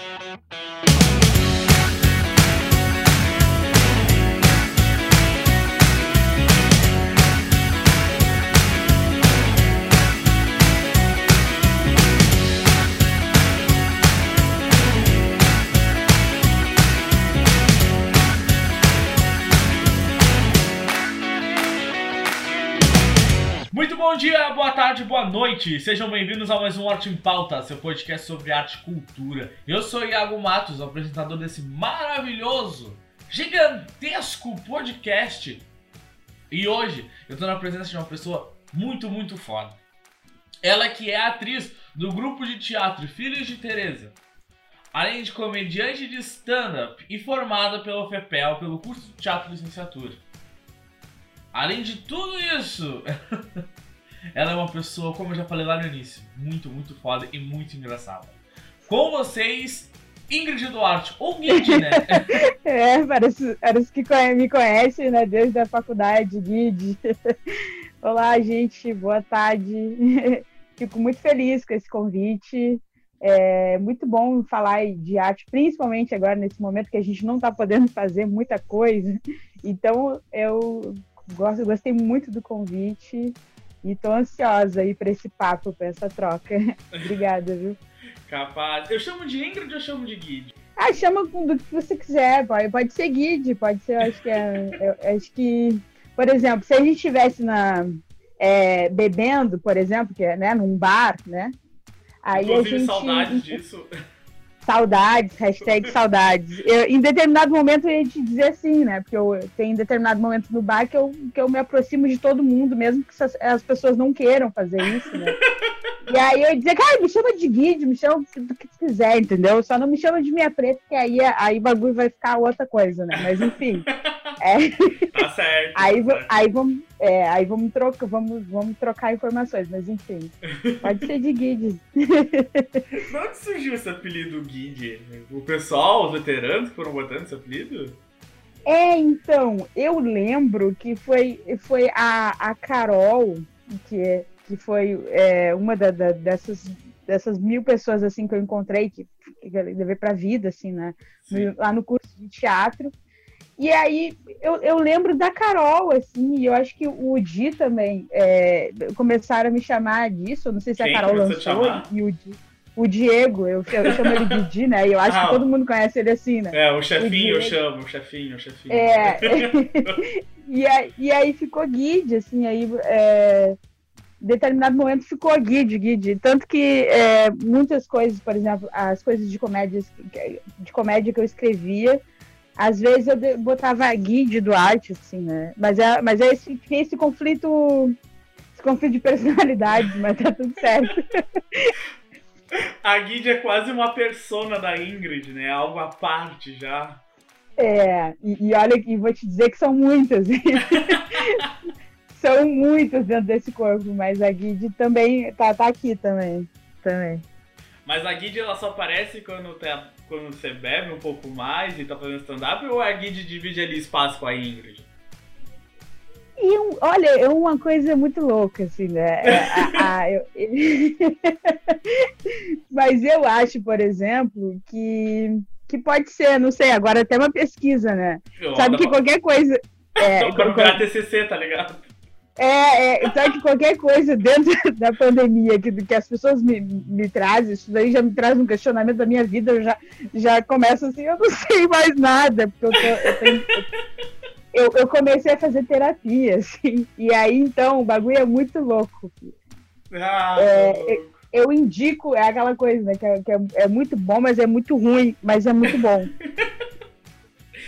bom dia, boa tarde, boa noite. Sejam bem-vindos a mais um Arte em Pauta, seu podcast sobre arte e cultura. Eu sou Iago Matos, apresentador desse maravilhoso, gigantesco podcast. E hoje eu tô na presença de uma pessoa muito, muito foda. Ela que é atriz do grupo de teatro Filhos de Teresa. Além de comediante de stand-up e formada pelo FEPEL, pelo curso de teatro licenciatura. Além de tudo isso, Ela é uma pessoa, como eu já falei lá no início, muito, muito foda e muito engraçada. Com vocês, Ingrid Duarte, ou Guide, né? é, parece, parece que me conhece, né, desde a faculdade, Guide. Olá, gente, boa tarde. Fico muito feliz com esse convite. É muito bom falar de arte, principalmente agora nesse momento que a gente não está podendo fazer muita coisa. Então, eu gosto, gostei muito do convite. E tô ansiosa aí pra esse papo, pra essa troca. Obrigada, viu? Capaz. Eu chamo de Ingrid ou chamo de Guide? Ah, chama do que você quiser, pode, pode ser Guide, pode ser, acho que é. Eu, acho que, por exemplo, se a gente estivesse na. É, bebendo, por exemplo, que é né, num bar, né? Aí Inclusive, a gente, saudades disso. Saudades, hashtag saudades. Eu, em determinado momento a gente dizer assim, né? Porque eu tenho determinado momento no bar que eu, que eu me aproximo de todo mundo, mesmo que as pessoas não queiram fazer isso, né? E aí eu dizer, cara, me chama de guide, me chama do que quiser, entendeu? Só não me chama de minha preta, que aí, aí o bagulho vai ficar outra coisa, né? Mas enfim. É. Tá certo. aí, tá aí vamos, é, aí vamos trocar, vamos, vamos trocar informações, mas enfim. Pode ser de guide. De onde surgiu esse apelido guide? O pessoal, os veteranos que foram botando esse apelido? É, então, eu lembro que foi, foi a, a Carol, que é que foi é, uma da, da, dessas, dessas mil pessoas assim que eu encontrei que, que levei para a vida assim né no, lá no curso de teatro e aí eu, eu lembro da Carol assim e eu acho que o Di também é, começaram a me chamar disso não sei se Quem a Carol lançou e o Di o Diego, eu, eu chamo ele de Di, né? E eu acho ah, que todo mundo conhece ele assim, né? É, o chefinho o eu chamo, o chefinho, o chefinho. É. e, aí, e aí ficou Guide, assim, aí é, determinado momento ficou guide, guide. Tanto que é, muitas coisas, por exemplo, as coisas de comédia, de comédia que eu escrevia, às vezes eu botava guide do arte, assim, né? Mas é, mas é esse, esse conflito, esse conflito de personalidade, mas tá tudo certo. A guide é quase uma persona da Ingrid, né? Algo à parte já. É, e, e olha, e vou te dizer que são muitas. são muitas dentro desse corpo, mas a Guide também tá, tá aqui também. também. Mas a Guide ela só aparece quando, tá, quando você bebe um pouco mais e tá fazendo stand-up ou a Guide divide ali espaço com a Ingrid? E olha, é uma coisa muito louca, assim, né? É, a, a, eu... Mas eu acho, por exemplo, que, que pode ser, não sei, agora até uma pesquisa, né? Eu, Sabe que pra... qualquer coisa. É, Só pra qualquer... TCC, tá ligado? É, é, sabe que qualquer coisa dentro da pandemia que, que as pessoas me, me trazem, isso daí já me traz um questionamento da minha vida, eu já, já começo assim, eu não sei mais nada, porque eu, tô, eu, tenho, eu, eu, comecei a fazer terapia, assim, e aí então o bagulho é muito louco. Ah, é, eu, eu, indico, é aquela coisa, né, que, é, que é, é muito bom, mas é muito ruim, mas é muito bom.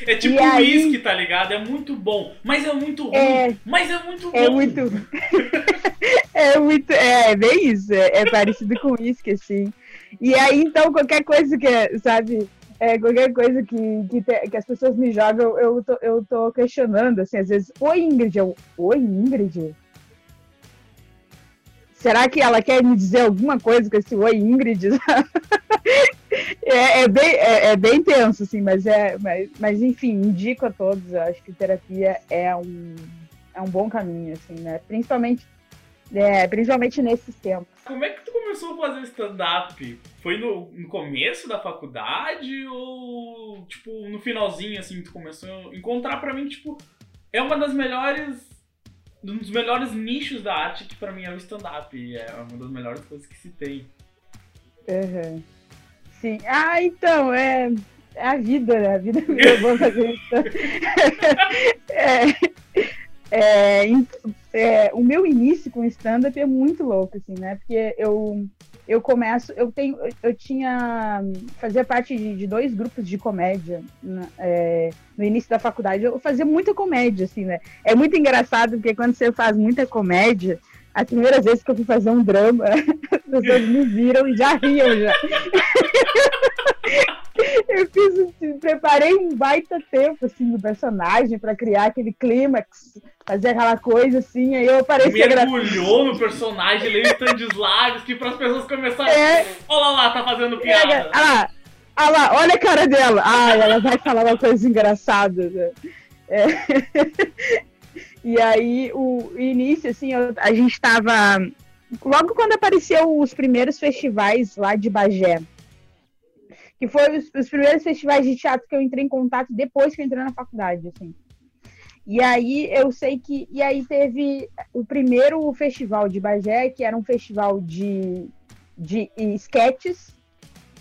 É tipo uísque, aí... tá ligado? É muito bom, mas é muito ruim, é... mas é muito bom. É muito... é muito... É, é bem isso. É, é parecido com uísque, assim. E aí, então, qualquer coisa que, sabe... É, qualquer coisa que, que, te, que, as pessoas me jogam, eu tô, eu tô questionando, assim, às vezes, oi Ingrid, eu, oi Ingrid? Será que ela quer me dizer alguma coisa com esse oi Ingrid? é, é, bem, é, é, bem tenso, assim, mas, é, mas, mas enfim, indico a todos. Eu acho que terapia é um, é um bom caminho, assim, né? Principalmente, é, principalmente nesses tempos. Como é que tu começou a fazer stand-up? Foi no, no, começo da faculdade ou, tipo, no finalzinho, assim, tu começou a encontrar pra mim, tipo, é uma das melhores um dos melhores nichos da arte que para mim é o stand-up. É uma das melhores coisas que se tem. Uhum. Sim. Ah, então, é, é a vida, né? A vida me levou a fazer isso. é, o meu início com stand-up é muito louco, assim, né? Porque eu, eu começo, eu tenho, eu tinha, fazia parte de, de dois grupos de comédia na, é, no início da faculdade. Eu fazia muita comédia, assim, né? É muito engraçado porque quando você faz muita comédia, as primeiras vezes que eu fui fazer um drama, as pessoas me viram e já riam já. eu fiz, preparei um baita tempo assim do personagem para criar aquele clímax, fazer aquela coisa assim, aí eu apareci mergulhou no personagem, leu Stanislavski que para as pessoas começarem, é... olha lá, tá fazendo piada. olha lá, olha lá, olha a cara dela. Ah, ela vai falar uma coisa engraçada. Né? É. E aí, o início, assim, eu, a gente estava. Logo quando apareceu os primeiros festivais lá de Bagé, que foram os, os, primeiros festivais de teatro que eu entrei em contato depois que eu entrei na faculdade, assim. E aí eu sei que. E aí teve o primeiro festival de Bagé, que era um festival de, de sketches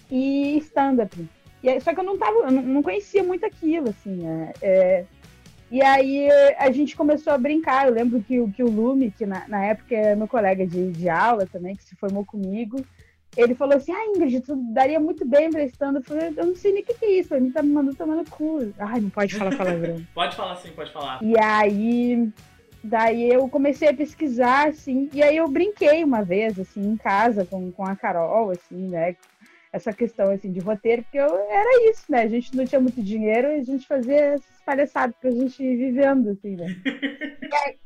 e stand-up. Só que eu não tava, eu não conhecia muito aquilo, assim. É, é, e aí a gente começou a brincar. Eu lembro que, que o Lume, que na, na época é meu colega de, de aula também, que se formou comigo, ele falou assim: Ah, Ingrid, tu daria muito bem prestando. Eu falei: Eu não sei nem o que, que é isso, ele tá me mandando tomar no cu. Ai, não pode falar palavrão. pode falar sim, pode falar. E aí, daí eu comecei a pesquisar, assim, e aí eu brinquei uma vez, assim, em casa com, com a Carol, assim, né? Essa questão assim de roteiro, porque eu, era isso, né? A gente não tinha muito dinheiro e a gente fazia essas palhaçadas pra gente ir vivendo, assim, né? e, aí,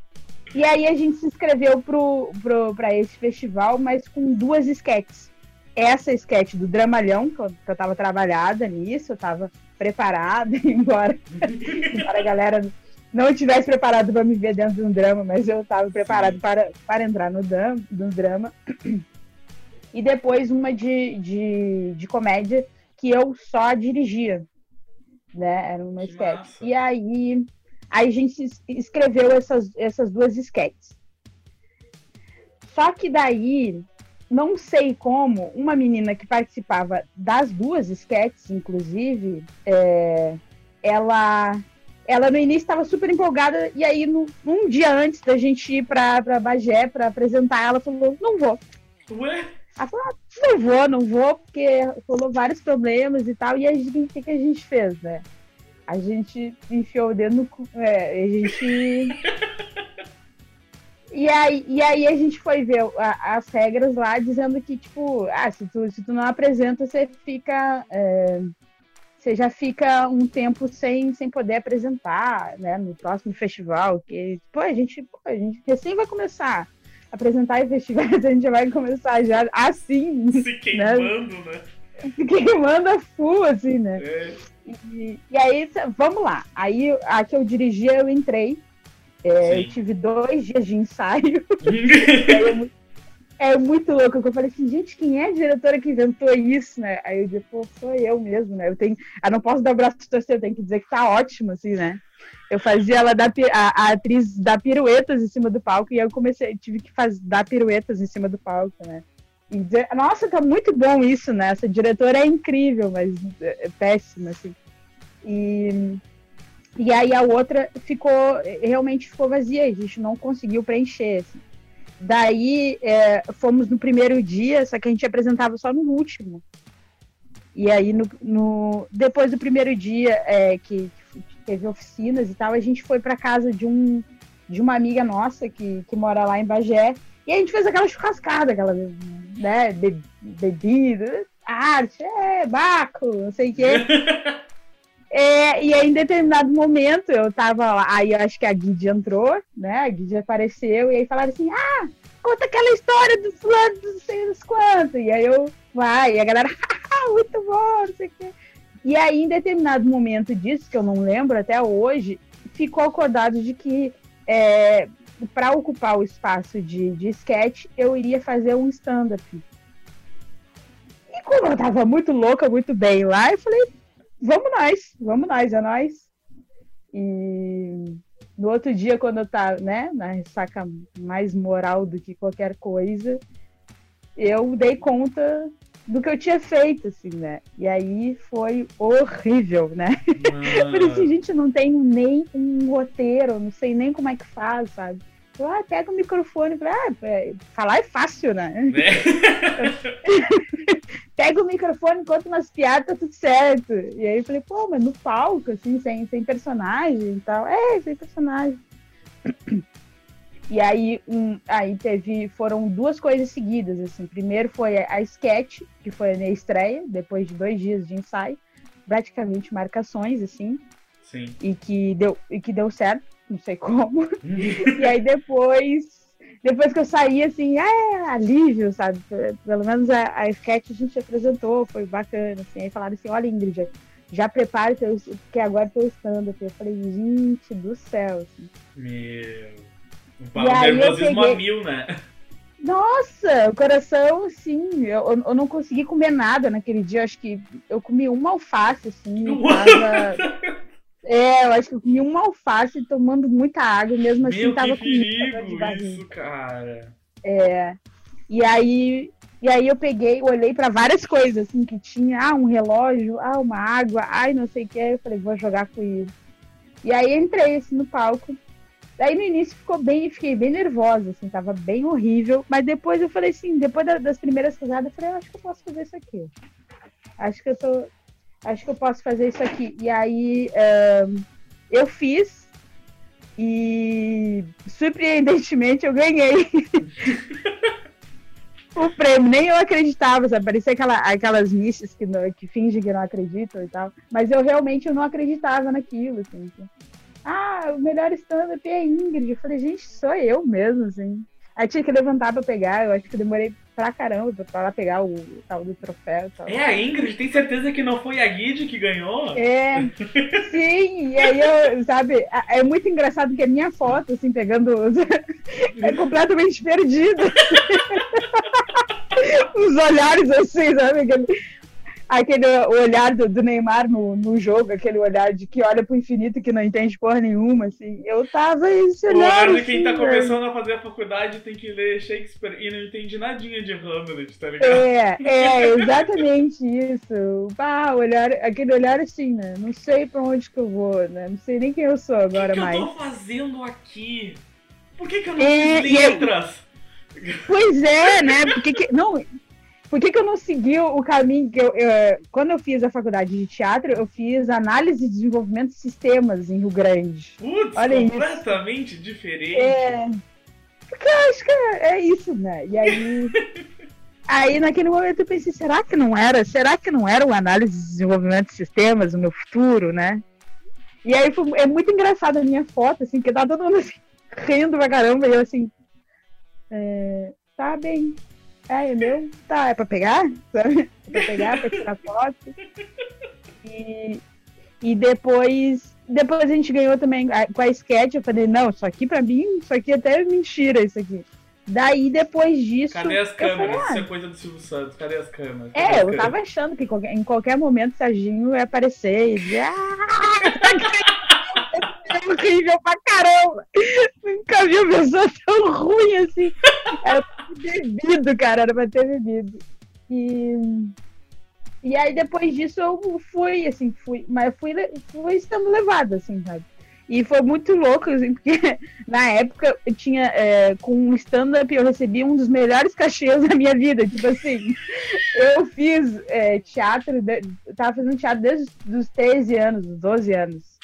e aí a gente se inscreveu pro, pro, pra esse festival, mas com duas sketches. Essa sketch do Dramalhão, que eu, que eu tava trabalhada nisso, eu tava preparada, embora, embora a galera não tivesse preparado para me ver dentro de um drama, mas eu estava preparado para, para entrar no, dam, no drama e depois uma de, de, de comédia que eu só dirigia. Né? Era uma sketch. E aí, aí a gente escreveu essas, essas duas sketches. Só que daí, não sei como, uma menina que participava das duas sketches, inclusive, é, ela ela no início estava super empolgada e aí no, um dia antes da gente ir para Bagé para apresentar ela falou não vou Ué? Ela falou, ah, não vou, não vou, porque rolou vários problemas e tal. E a gente, o que, que a gente fez, né? A gente enfiou o dedo no cu. É, a gente. E aí, e aí a gente foi ver a, as regras lá dizendo que, tipo, ah, se tu, se tu não apresenta, você fica. É, você já fica um tempo sem, sem poder apresentar, né? No próximo festival. Que, pô, a gente, pô, a gente recém vai começar apresentar em festivais, a gente vai começar já assim. Se né? queimando, né? né? Se queimando a full, assim, né? É. E, e, aí, vamos lá. Aí, a que eu dirigia, eu entrei. É, eu tive dois dias de ensaio. é muito louco, eu falei assim, gente, quem é a diretora que inventou isso, né? Aí eu disse, pô, sou eu mesmo, né? Eu tenho, eu não posso dar o braço de torcer, eu tenho que dizer que tá ótimo, assim, né? Eu fazia ela dar a, a, atriz dar piruetas em cima do palco e eu comecei, tive que fazer, dar piruetas em cima do palco, né? E dizer, nossa, tá muito bom isso, né? Essa diretora é incrível, mas é, é péssima, assim. E, e aí a outra ficou, realmente ficou vazia, a gente não conseguiu preencher, assim. Daí é, fomos no primeiro dia, só que a gente apresentava só no último. E aí, no, no depois do primeiro dia, é, que, teve oficinas e tal, a gente foi para casa de um de uma amiga nossa que, que mora lá em Bagé, e a gente fez aquela churrascada, aquela, né, be, bebida, arte, é, baco, não sei o quê. É, e aí, em determinado momento, eu tava lá, aí eu acho que a Guide entrou, né? A Guide apareceu, e aí falaram assim: ah, conta aquela história do fulano, não sei das quantas. E aí eu, vai, e a galera, ah, muito bom, não sei o quê. E aí, em determinado momento disso, que eu não lembro até hoje, ficou acordado de que é, para ocupar o espaço de, de sketch, eu iria fazer um stand-up. como eu tava muito louca, muito bem lá, eu falei, vamos nós, vamos nós, é nós. E no outro dia, quando eu tava, né, na ressaca mais moral do que qualquer coisa, eu dei conta do que eu tinha feito, assim, né? E aí foi horrível, né? Ah. Por isso a gente não tem nem um roteiro, não sei nem como é que faz, sabe? Eu, ah, pega o microfone pra. Ah, é, falar é fácil, né? É. pega o microfone, conta umas piadas, tá tudo certo. E aí eu falei, pô, mas no palco, assim, sem, sem personagem e tal. É, sem personagem. E aí, um, aí teve, foram duas coisas seguidas, assim. Primeiro foi a, sketch, que foi a minha estreia, depois de dois dias de ensaio, praticamente marcações, assim. Sim. E que deu, e que deu certo, não sei como. e aí depois, depois que eu saí, assim, é alívio, sabe? Pelo menos a, a sketch a gente apresentou, foi bacana, assim. Aí falaram assim, olha, Ingrid, já prepare, porque agora tô stand-up. Eu falei, gente do céu, assim. Meu... O nervosismo peguei... a mil, né? Nossa, o coração, sim. Eu, eu não consegui comer nada naquele dia. Acho que eu comi uma alface, assim. Tava... É, eu acho que eu comi uma alface tomando muita água, mesmo assim Meu, tava que perigo isso, cara. É. E aí, e aí eu peguei, olhei para várias coisas, assim, que tinha, ah, um relógio, ah, uma água, ai, não sei o que. Eu falei, vou jogar com isso. E aí entrei, assim, no palco. Daí no início ficou bem, fiquei bem nervosa, assim, tava bem horrível. Mas depois eu falei assim, depois das primeiras risadas, eu falei, eu acho que eu posso fazer isso aqui. Acho que eu tô. Acho que eu posso fazer isso aqui. E aí um, eu fiz e surpreendentemente eu ganhei. o prêmio, nem eu acreditava, sabe? Parecia aquela, aquelas misses que, que fingem que não acreditam e tal. Mas eu realmente eu não acreditava naquilo, assim. Ah, o melhor stand-up é a Ingrid. Eu falei, gente, sou eu mesmo, assim. Aí tinha que levantar pra pegar, eu acho que demorei pra caramba pra lá pegar o, tal do troféu. Tal. É a Ingrid? Tem certeza que não foi a Guide que ganhou? É, sim, e aí eu, sabe, é muito engraçado que a minha foto, assim, pegando, é completamente perdida. Os olhares assim, sabe, aquele, olhar do, do Neymar no, no, jogo, aquele olhar de que olha pro infinito que não entende porra nenhuma, assim. Eu tava olhar. O olhar de quem tá começando a fazer a faculdade tem que ler Shakespeare e não entende nadinha de Hamlet, tá ligado? É, é, exatamente isso. Ah, olhar, aquele olhar assim, né? Não sei pra onde que eu vou, né? Não sei nem quem eu sou agora que que mais. O que eu tô fazendo aqui? Por que, que eu não é, fiz letras? Pois é, né? Porque que... Não, por que, que eu não segui o caminho que eu, eu, Quando eu fiz a faculdade de teatro, eu fiz análise e desenvolvimento de sistemas em Rio Grande. Putz, Olha completamente isso. diferente. É. Porque eu acho que é, é isso, né? E aí. aí naquele momento eu pensei, será que não era? Será que não era uma análise de desenvolvimento de sistemas no meu futuro, né? E aí foi, é muito engraçado a minha foto, assim, que tá todo mundo assim, rindo pra caramba, e eu assim. É, tá bem, ah, é meu? Tá, é pra pegar? Sabe? É pra pegar, pra tirar foto. E, e depois, depois a gente ganhou também com a sketch. Eu falei, não, isso aqui pra mim, isso aqui até é mentira, isso aqui. Daí, depois disso. Cadê as câmeras? Falei, ah, isso é coisa do Silvio Santos. Cadê as câmeras? Cadê é, as eu câmeras? tava achando que em qualquer momento o Serginho ia aparecer e dizer. é horrível pra caramba. Nunca vi uma pessoa tão ruim assim. Era bebido, cara, era pra ter bebido. E, e aí depois disso eu fui, assim, fui, mas fui, fui estando levada, assim, sabe? E foi muito louco, assim, porque na época eu tinha, é, com o stand-up, eu recebi um dos melhores cachês da minha vida. Tipo assim, eu fiz é, teatro, eu tava fazendo teatro desde os 13 anos, 12 anos.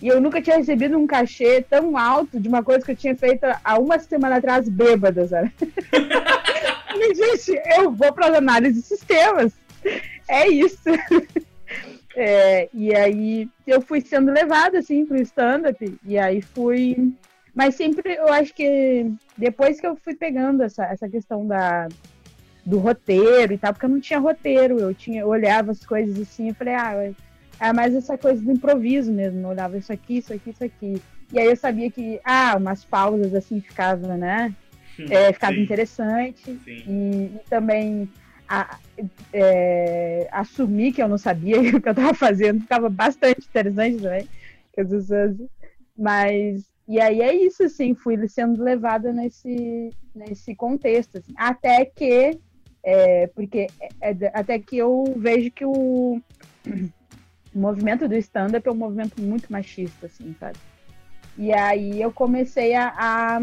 E eu nunca tinha recebido um cachê tão alto de uma coisa que eu tinha feito há uma semana atrás, bêbada, sabe? Falei, gente, eu vou para as análises de sistemas. É isso. É, e aí eu fui sendo levada assim para o stand-up. E aí fui. Mas sempre eu acho que depois que eu fui pegando essa, essa questão da, do roteiro e tal, porque eu não tinha roteiro, eu tinha eu olhava as coisas assim e falei, ah, é mais essa coisa do improviso mesmo. Eu olhava isso aqui, isso aqui, isso aqui. E aí eu sabia que, ah, umas pausas assim ficava, né? É, ficava Sim. interessante. E, e, também a, é, assumir que eu não sabia o que eu estava fazendo, ficava bastante interessante também. Mas, e aí é isso, assim, fui sendo levada nesse, nesse contexto, assim, até que, é, porque, é, é até que eu vejo que o, o movimento do stand-up é um movimento muito machista, assim, sabe? E aí eu comecei a, a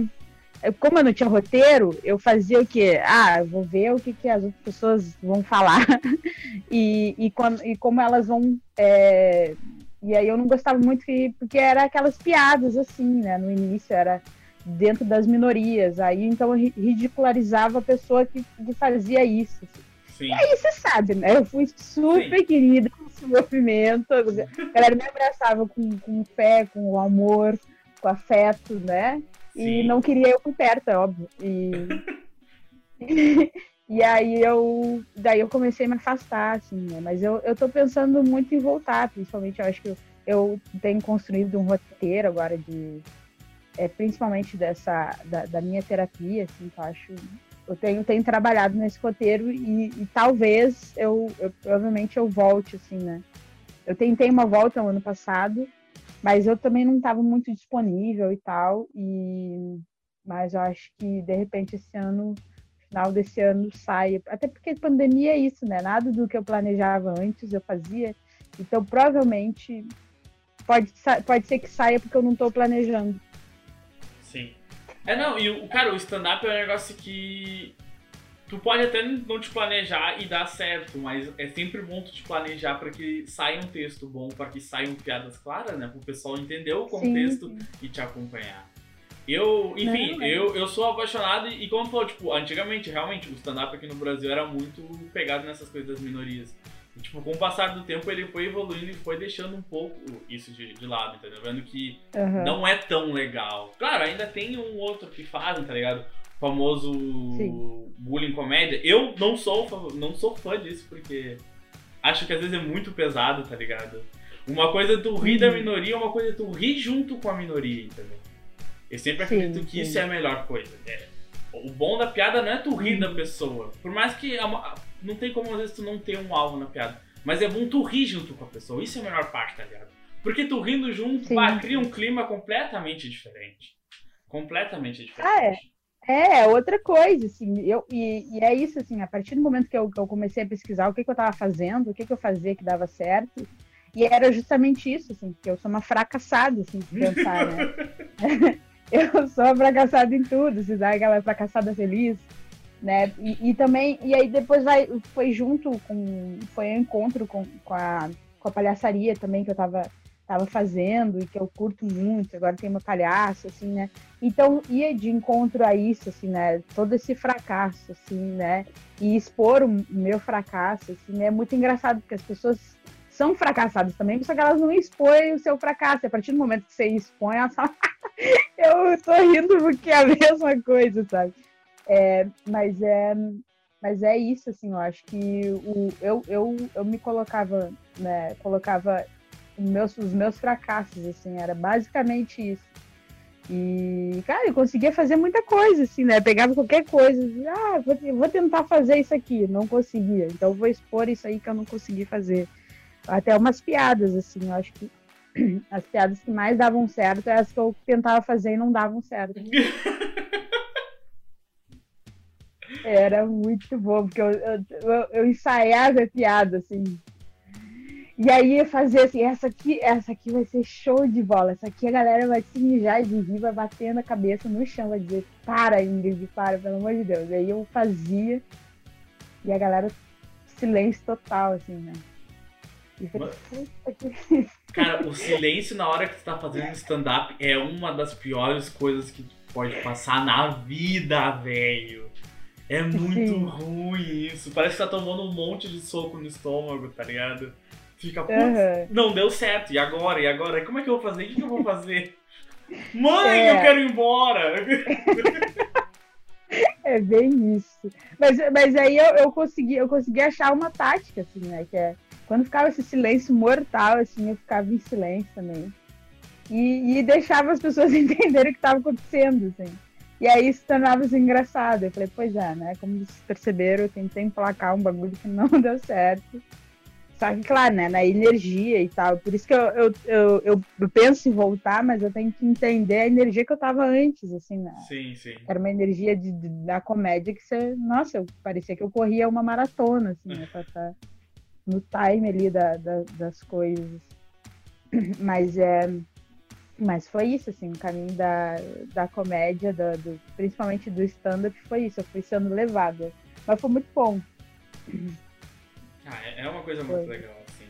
como eu não tinha roteiro, eu fazia o quê? Ah, vou ver o que, que as outras pessoas vão falar e, e, quando, e como elas vão. É... E aí eu não gostava muito que, porque era aquelas piadas assim, né? No início era dentro das minorias. Aí então eu ridicularizava a pessoa que, que fazia isso. Sim. E aí você sabe, né? Eu fui super Sim. querida esse movimento. A galera me abraçava com, com fé, com amor, com afeto, né? E não queria eu por perto, é óbvio. E, e aí eu daí eu comecei a me afastar, assim, né? Mas eu, eu tô pensando muito em voltar, principalmente eu acho que eu, eu tenho construído um roteiro agora de é, principalmente dessa da, da, minha terapia, assim, que eu acho eu tenho, tenho trabalhado nesse roteiro e, e talvez eu, eu, provavelmente eu volte, assim, né? Eu tentei uma volta no ano passado, mas eu também não estava muito disponível e tal. E mas eu acho que de repente esse ano, final desse ano saia. Até porque pandemia é isso, né? Nada do que eu planejava antes eu fazia. Então provavelmente pode, pode ser que saia porque eu não estou planejando. É não, e o cara, o stand-up é um negócio que Tu pode até não te planejar e dar certo, mas é sempre bom tu te planejar para que saia um texto bom, para que saiam piadas claras, né? Para o pessoal entender o contexto sim, sim. e te acompanhar. Eu, enfim, não, eu, eu sou apaixonado e, como falou, tipo, antigamente, realmente, o stand-up aqui no Brasil era muito pegado nessas coisas das minorias. E, tipo, com o passar do tempo, ele foi evoluindo e foi deixando um pouco isso de, de lado, entendeu? Vendo que uhum. não é tão legal. Claro, ainda tem um outro que fazem, tá ligado? famoso Sim. bullying comédia. Eu não sou, não sou fã disso, porque acho que às vezes é muito pesado, tá ligado? Uma coisa é tu rir da uhum. minoria, uma coisa é tu rir junto com a minoria, entendeu? Eu sempre acredito sim, que sim. isso é a melhor coisa. É, o bom da piada não é tu rir da pessoa. Por mais que não tem como às vezes tu não ter um alvo na piada. Mas é bom tu rir junto com a pessoa. Isso é a melhor parte, tá ligado? Porque tu rindo junto, pá, cria um clima completamente diferente. Completamente diferente. Ah, é. É, outra coisa, assim, eu, e, e, é isso, assim, a partir do momento que eu, eu comecei a pesquisar o que, que eu estava fazendo, o que, que eu fazia que dava certo, e era justamente isso, assim, que eu sou uma fracassada, assim, se pensar, né? eu sou fracassada em tudo, se dá aquela fracassada feliz, né? E, e, também, e aí depois vai, foi junto com, foi um encontro com, com, a, com a palhaçaria também, que eu estava estava fazendo e que eu curto muito, agora tem uma palhaça, assim, né? Então ia de encontro a isso, assim, né? Todo esse fracasso, assim, né? E expor o meu fracasso, assim, é muito engraçado, porque as pessoas são fracassadas também, só que elas não expõem o seu fracasso. A partir do momento que você expõe, elas falam, eu tô rindo porque é a mesma coisa, sabe? É, mas é mas é isso, assim, eu acho que o, eu, eu, eu me colocava, né, colocava meus, os meus fracassos, assim, era basicamente isso. E, cara, eu conseguia fazer muita coisa, assim, né? Pegava qualquer coisa, assim, ah, vou, vou tentar fazer isso aqui, não conseguia. Então vou expor isso aí que eu não consegui fazer. Até umas piadas, assim, eu acho que as piadas que mais davam certo eram as que eu tentava fazer e não davam certo. Era muito bom, porque eu, eu, eu, eu ensaiava a piada, assim, e aí fazer assim, essa aqui, essa aqui vai ser show de bola. Essa aqui a galera vai se mijar de rir, vai batendo a cabeça no chão, vai dizer, para, Ingrid, para, pelo amor de Deus. Aí eu fazia e a galera, silêncio total, assim, né? Falei, Cara, o silêncio na hora que você tá fazendo stand-up é uma das piores coisas que pode passar na vida, velho. É muito Sim. ruim isso. Parece que tá tomando um monte de soco no estômago, tá ligado? Fica, putz, uhum. não deu certo. E agora? E agora? Como é que eu vou fazer? O que, que eu vou fazer? Mãe, é. eu quero ir embora! É bem isso. Mas, mas aí eu, eu, consegui, eu consegui achar uma tática, assim, né? Que é quando ficava esse silêncio mortal, assim, eu ficava em silêncio também. E, e deixava as pessoas entenderem o que estava acontecendo, assim. E aí se tornava assim, engraçado. Eu falei, pois é, né? Como vocês perceberam, eu tentei emplacar um bagulho que não deu certo. Só que, claro, né, na energia e tal. Por isso que eu, eu, eu, eu, penso em voltar, mas eu tenho que entender a energia que eu tava antes, assim, né? Sim, sim. Era uma energia de, de da comédia que você. Nossa, eu, parecia que eu corria uma maratona, assim, né? Pra estar no time ali da, da, das coisas. Mas é. Mas foi isso, assim, o caminho da, da comédia, do, do principalmente do stand-up, foi isso. Eu fui sendo levada. Mas foi muito bom. Ah, é, é uma coisa muito foi. legal, assim.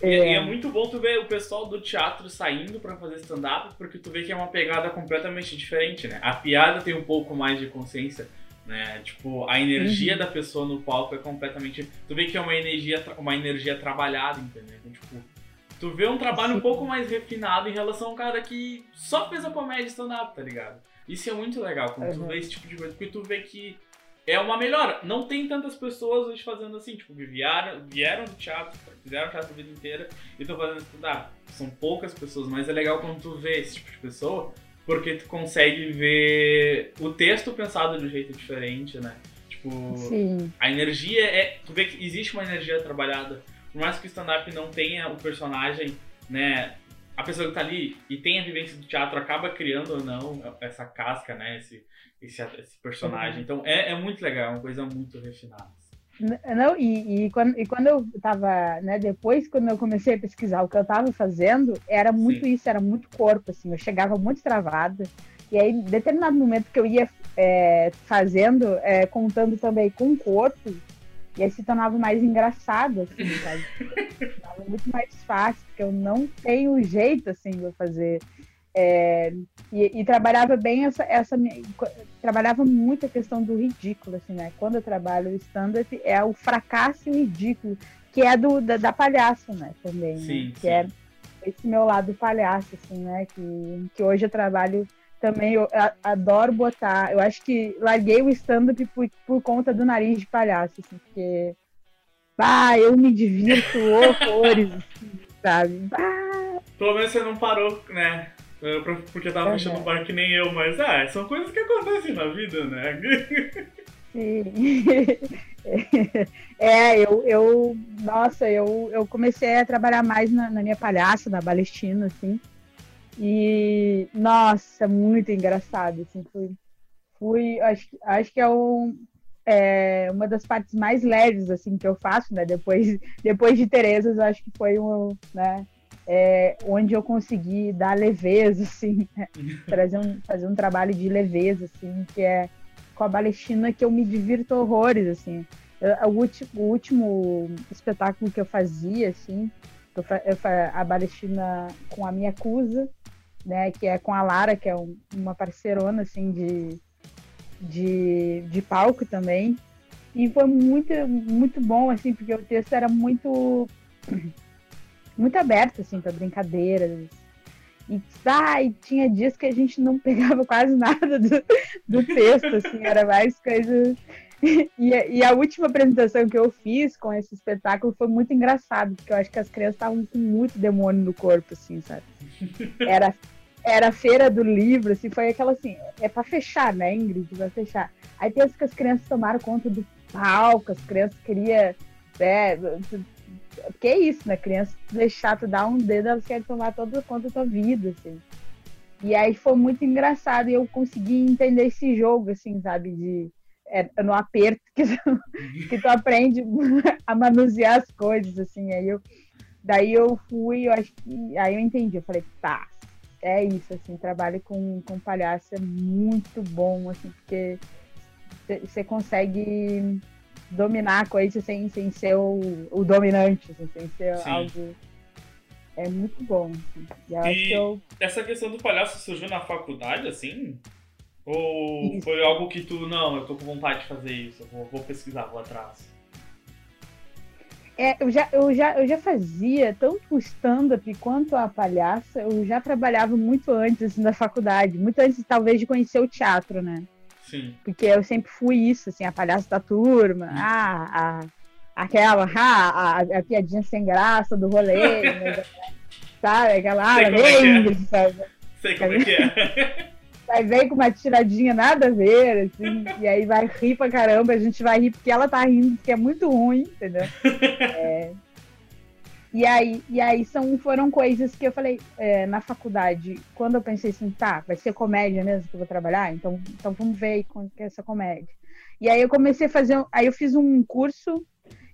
É. E, e, é muito bom tu ver o pessoal do teatro saindo para fazer stand-up, porque tu vê que é uma pegada completamente diferente, né? A piada tem um pouco mais de consciência, né? Tipo, a energia uhum. da pessoa no palco é completamente. Tu vê que é uma energia, uma energia trabalhada, entendeu? Então, tipo, tu vê um trabalho um pouco mais refinado em relação a um cara que só fez a comédia stand-up, tá ligado? Isso é muito legal quando uhum. tu vê esse tipo de coisa, porque tu vê que é uma melhora. Não tem tantas pessoas hoje fazendo assim, tipo, que vieram, vieram do teatro, fizeram teatro a vida inteira e estão fazendo estudar. São poucas pessoas, mas é legal quando tu vê esse tipo de pessoa, porque tu consegue ver o texto pensado de um jeito diferente, né? Tipo, Sim. a energia é. Tu vê que existe uma energia trabalhada. Por mais que o stand-up não tenha o personagem, né? A pessoa que tá ali e tem a vivência do teatro acaba criando ou não essa casca, né? Esse, esse, esse personagem. Então é, é muito legal, é uma coisa muito refinada. Não, e, e, quando, e quando eu tava, né, depois quando eu comecei a pesquisar o que eu tava fazendo, era muito Sim. isso, era muito corpo, assim, eu chegava muito travada, e aí, em determinado momento que eu ia é, fazendo, é, contando também com o corpo, e aí se tornava mais engraçado, assim, sabe? Tava muito mais fácil, porque eu não tenho jeito, assim, de fazer é, e, e, trabalhava bem essa, essa trabalhava muito a questão do ridículo, assim, né? Quando eu trabalho o stand-up é o fracasso e o ridículo, que é do da, da palhaço, né? Também, né? sim, né? que é esse meu lado palhaço, assim, né? Que, que hoje eu trabalho também, eu adoro botar. Eu acho que larguei o stand-up por, por conta do nariz de palhaço, assim, porque bah, eu me divirto horrores, assim, sabe? Bah. Pelo menos você não parou, né? Porque tava uhum. fechando o bar que nem eu, mas ah, são coisas que acontecem na vida, né? Sim. É, eu, eu nossa, eu, eu comecei a trabalhar mais na, na minha palhaça, na Palestina, assim. E, nossa, muito engraçado, assim, fui, fui acho, acho que é, um, é uma das partes mais leves, assim, que eu faço, né, depois, depois de Terezas, acho que foi um, né, é, onde eu consegui dar leveza, assim, né? trazer um, fazer um trabalho de leveza, assim, que é com a Palestina que eu me divirto horrores, assim. O, último, o último espetáculo que eu fazia, assim, eu, eu, a Palestina com a minha Cusa, né, que é com a Lara, que é um, uma parceirona, assim, de, de, de palco também. E foi muito, muito bom, assim, porque o texto era muito muito aberto, assim, para brincadeiras. E, ah, e tinha dias que a gente não pegava quase nada do, do texto, assim, era mais coisas. E, e, a última apresentação que eu fiz com esse espetáculo foi muito engraçado, porque eu acho que as crianças estavam com muito demônio no corpo, assim, sabe? Era, era a feira do livro, assim, foi aquela assim, é para fechar, né, Ingrid? Vai fechar. Aí tem que as crianças tomaram conta do palco, as crianças queriam né, porque é isso, né? Criança deixar tu dar um dedo, elas querem tomar toda conta da tua vida, assim. E aí foi muito engraçado e eu consegui entender esse jogo, assim, sabe? De é, no aperto que tu, que tu aprende a manusear as coisas, assim. Aí eu, daí eu fui, eu acho que aí eu entendi. Eu falei, tá, é isso, assim, trabalho com, com palhaço é muito bom, assim, porque você consegue dominar a coisa sem, sem ser o, o dominante, assim, sem ser Sim. algo. É muito bom. Assim. E, e eu... essa questão do palhaço surgiu na faculdade, assim? Ou foi algo que tu, não, eu tô com vontade de fazer isso, vou, vou pesquisar, vou atrás? É, eu já, eu, já, eu já fazia tanto o stand-up quanto a palhaça, eu já trabalhava muito antes assim, da faculdade, muito antes talvez de conhecer o teatro, né? Sim. Porque eu sempre fui isso, assim, a palhaça da turma, ah, a, aquela, ah, a, a, piadinha sem graça do rolê, né, sabe? Aquela, Sei ah, como é que é. Sei como é que é. Aí vem com uma tiradinha nada a ver, assim, e aí vai rir pra caramba, a gente vai rir porque ela tá rindo, porque é muito ruim, entendeu? É, e aí, e aí são, foram coisas que eu falei é, na faculdade, quando eu pensei assim, tá, vai ser comédia mesmo que eu vou trabalhar, então, então vamos ver com que é essa comédia. E aí eu comecei a fazer, aí eu fiz um curso,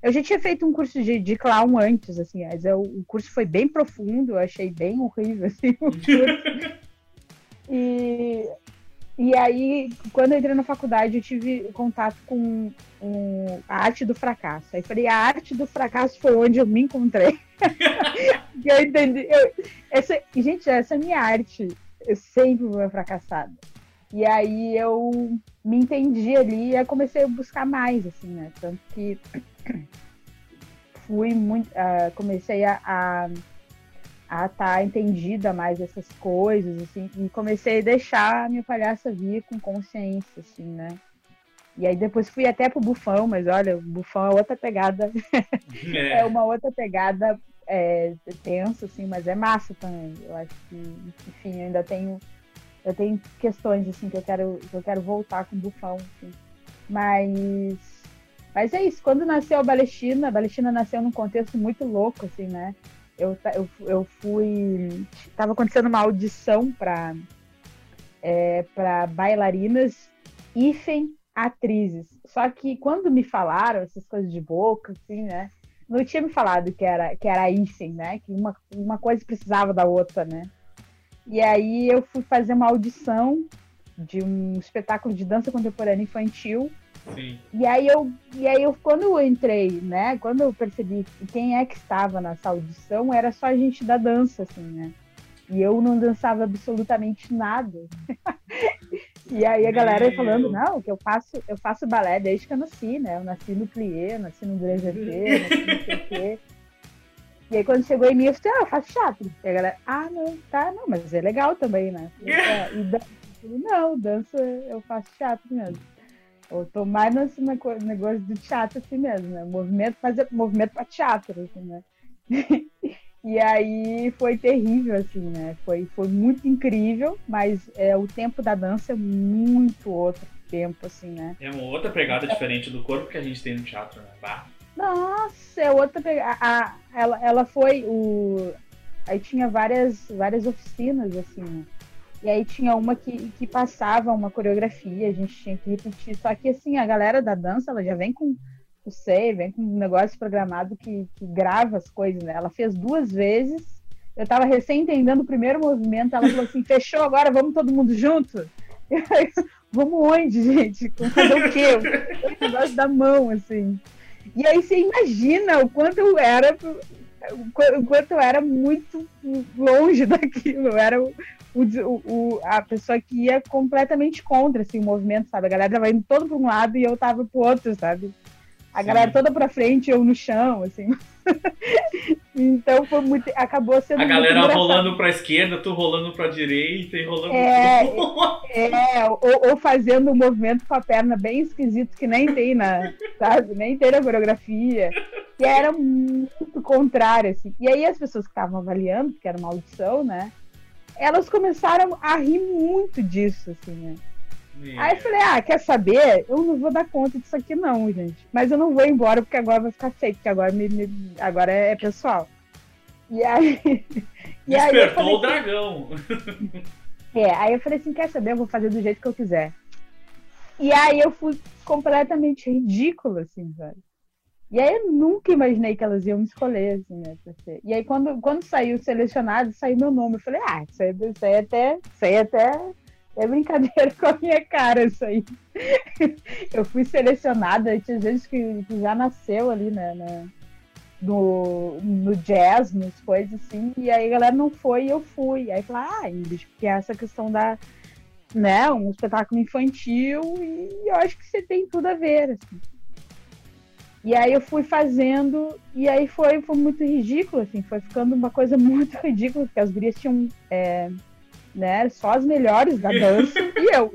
eu já tinha feito um curso de, de clown antes, assim, mas eu, o curso foi bem profundo, eu achei bem horrível, assim, o curso. e, e aí, quando eu entrei na faculdade, eu tive contato com um, a arte do fracasso. Aí falei, a arte do fracasso foi onde eu me encontrei. eu entendi. Eu, essa, gente, essa é a minha arte. Eu sempre vou fracassada. E aí eu me entendi ali e comecei a buscar mais, assim, né? Tanto que fui muito. Uh, comecei a, a a estar tá entendida mais essas coisas, assim, e comecei a deixar a minha palhaça vir com consciência, assim, né? E aí depois fui até pro bufão, mas olha, o bufão é outra pegada, é, é uma outra pegada é, tensa, assim, mas é massa também. Eu acho que, enfim, eu ainda tenho, eu tenho questões, assim, que eu quero, que eu quero voltar com o bufão, assim. Mas, mas é isso, quando nasceu a Balestina, a Balestina nasceu num contexto muito louco, assim, né? Eu, eu, eu fui. Estava acontecendo uma audição para é, para bailarinas hífen atrizes. Só que quando me falaram essas coisas de boca, assim, né? Não tinha me falado que era, que era hífen, né? Que uma, uma coisa precisava da outra, né? E aí eu fui fazer uma audição de um espetáculo de dança contemporânea infantil Sim. E aí eu, e aí eu, quando eu entrei, né, quando eu percebi quem é que estava nessa audição, era só a gente da dança, assim, né? E eu não dançava absolutamente nada. e aí a galera Meu. falando, não, que eu faço, eu faço balé desde que eu nasci, né? Eu nasci no plié, nasci no DGT, nasci no. E aí quando chegou em mim, eu falei, ah, eu faço teatro. E a galera, ah, não, tá, não, mas é legal também, né? É, e, e, não, dança, eu faço teatro mesmo. Eu tô mais nesse negócio do teatro assim mesmo, né? Movimento, fazer movimento para teatro, assim, né? e aí foi terrível, assim, né? Foi, foi muito incrível, mas é, o tempo da dança é muito outro tempo, assim, né? É uma outra pegada diferente do corpo que a gente tem no teatro, né? Bah. Nossa, é outra pegada. ela, ela foi o. Aí tinha várias, várias oficinas, assim, né? E aí tinha uma que, que passava uma coreografia, a gente tinha que repetir. Só que assim, a galera da dança, ela já vem com o sei, vem com um negócio programado que, que grava as coisas, né? Ela fez duas vezes. Eu tava recém entendendo o primeiro movimento, ela falou assim, fechou agora, vamos todo mundo junto? vamos onde, gente? Vamos fazer o quê? O negócio da mão, assim. E aí você imagina o quanto eu era o quanto eu era muito longe daquilo. Eu era o, o, a pessoa que ia completamente contra assim, o movimento, sabe? A galera tava indo todo para um lado e eu tava pro outro, sabe? A Sim. galera toda para frente, eu no chão, assim. então foi muito. Acabou sendo. A galera rolando pra esquerda, tu rolando pra direita e rolando é, é ou, ou, fazendo um movimento com a perna bem esquisito que nem tem na. sabe? Nem tem na coreografia. E era muito contrário, assim. E aí as pessoas que estavam avaliando, porque era uma audição, né? elas começaram a rir muito disso, assim, né? Aí eu falei, ah, quer saber? Eu não vou dar conta disso aqui não, gente. Mas eu não vou embora porque agora vai ficar feio, porque agora, me, me agora é pessoal. E aí... E Despertou aí o dragão. É, aí eu falei assim, quer saber? Eu vou fazer do jeito que eu quiser. E aí eu fui completamente ridícula, assim, velho. E aí eu nunca imaginei que elas iam me escolher, assim, né? E aí quando, quando saiu selecionado, saiu meu nome. Eu falei, ah, isso aí, isso aí até. Isso aí até é brincadeira com a minha cara, isso aí. eu fui selecionada, tinha gente que, que já nasceu ali, né? né no, no jazz, nas coisas assim, e aí a galera não foi e eu fui. Aí falei, ah, Ingrid, porque é essa questão da. Né, um espetáculo infantil e eu acho que você tem tudo a ver, assim. E aí eu fui fazendo, e aí foi, foi muito ridículo, assim, foi ficando uma coisa muito ridícula, porque as gurias tinham, é, né, só as melhores da dança, e eu.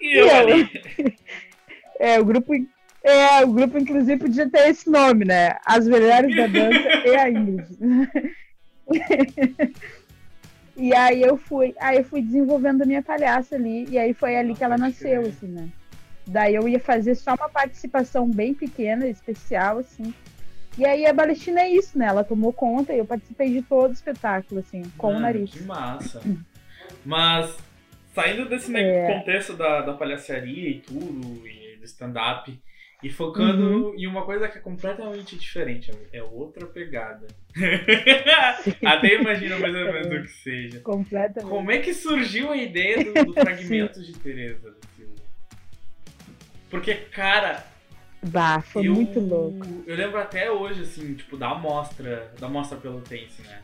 E eu, eu. É, o grupo, é, o grupo, inclusive, podia ter esse nome, né? As melhores da dança e a Ingrid. E aí eu fui, aí eu fui desenvolvendo a minha palhaça ali, e aí foi ali que ela nasceu, assim, né? Daí eu ia fazer só uma participação bem pequena, especial, assim. E aí a Balestina é isso, né? Ela tomou conta e eu participei de todo o espetáculo, assim, com Mano, o nariz. Que massa. Mas, saindo desse é... contexto da, da palhaçaria e tudo, e do stand-up, e focando uhum. em uma coisa que é completamente diferente, é outra pegada. Até imagina mais ou menos o que seja. Completamente. Como é que surgiu a ideia do, do Fragmentos de Teresa? Porque, cara. Bah, foi eu, muito louco. Eu lembro até hoje, assim, tipo, da amostra, da amostra pelotense, né?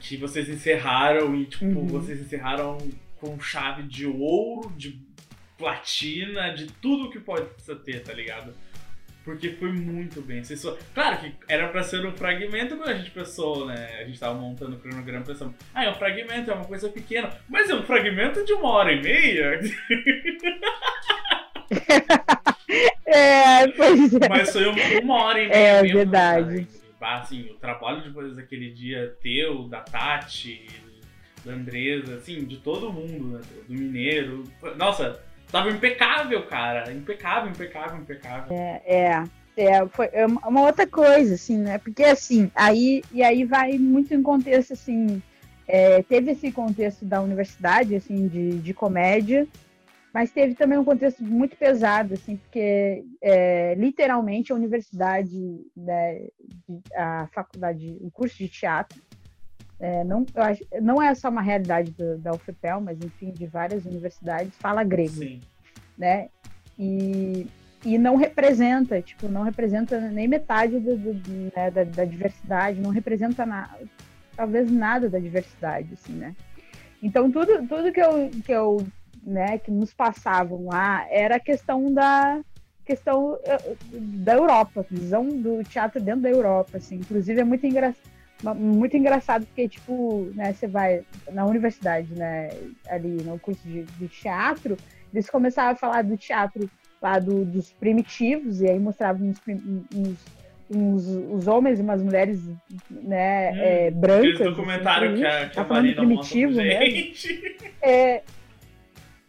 Que vocês encerraram e, tipo, uhum. vocês encerraram com chave de ouro, de platina, de tudo que pode ter, tá ligado? Porque foi muito bem. Vocês só... Claro que era pra ser um fragmento quando a gente pensou, né? A gente tava montando o cronograma pensando, ah, é um fragmento, é uma coisa pequena. Mas é um fragmento de uma hora e meia. é, pois é. Mas foi uma hora e meia. É mesmo, verdade. Assim, o trabalho depois daquele dia teu, da Tati, da Andresa, assim, de todo mundo, né? Do Mineiro. Nossa, tava impecável, cara. Impecável, impecável, impecável. É, é. É, foi uma outra coisa, assim, né? Porque assim, aí, e aí vai muito em contexto, assim, é, teve esse contexto da universidade, assim, de, de comédia, mas teve também um contexto muito pesado, assim, porque é, literalmente a universidade, né, a faculdade, o curso de teatro, é, não, acho, não é só uma realidade do, da UFPEL, mas enfim, de várias universidades, fala grego, Sim. né? E, e não representa, tipo, não representa nem metade do, do né, da, da, diversidade, não representa nada, talvez nada da diversidade, assim, né? Então tudo, tudo que eu, que eu né, que nos passavam lá era a questão da questão eh, da Europa, visão do teatro dentro da Europa, assim. Inclusive é muito engraçado muito engraçado porque tipo né você vai na universidade né ali no curso de, de teatro eles começavam a falar do teatro lá do, dos primitivos e aí mostravam uns, uns, uns, os homens e umas mulheres né hum, é, brancas documentário assim, que a, que a tá Marina primitivo mesmo. É,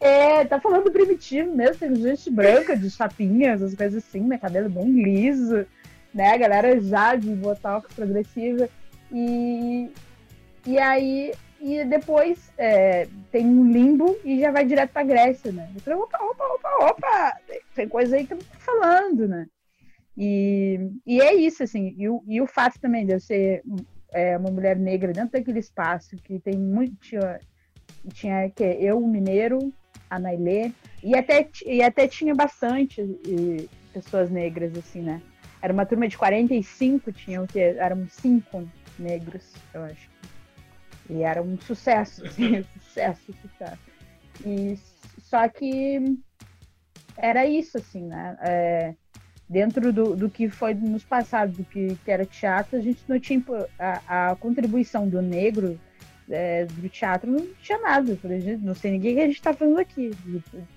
é, tá falando primitivo mesmo, tem gente branca, de chapinhas, as coisas assim, né? Cabelo bem liso, né? A galera já de botox progressiva. E, e aí, e depois é, tem um limbo e já vai direto pra Grécia, né? Eu falei, opa, opa, opa, opa, tem coisa aí que eu não tô falando, né? E, e é isso, assim, e o, e o fato também de eu ser é, uma mulher negra dentro daquele espaço que tem muito. Tinha, tinha que eu, mineiro, a Nailê, e até, e até tinha bastante e, pessoas negras, assim, né? Era uma turma de 45, tinham que eram cinco negros, eu acho. E era um sucesso, assim, sucesso, sucesso. E só que era isso, assim, né? É, dentro do, do que foi nos passados, do que, que era teatro, a gente não tinha a, a contribuição do negro é, do teatro não tinha nada. Falei, não sei ninguém que a gente está fazendo aqui.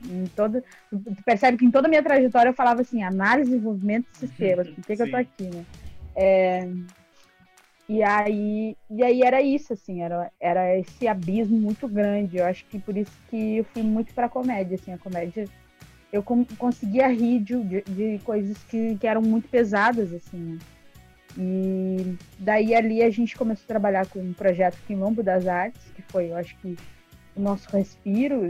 Em toda, tu percebe que em toda a minha trajetória eu falava assim, análise, desenvolvimento de sistemas, por que, que eu tô aqui, né? É, e aí, e aí era isso, assim, era, era esse abismo muito grande. Eu acho que por isso que eu fui muito pra comédia, assim, a comédia eu conseguia rir de, de, coisas que, que eram muito pesadas, assim, né? E daí ali a gente começou a trabalhar com um projeto Quilombo das Artes, que foi, eu acho que o nosso respiro,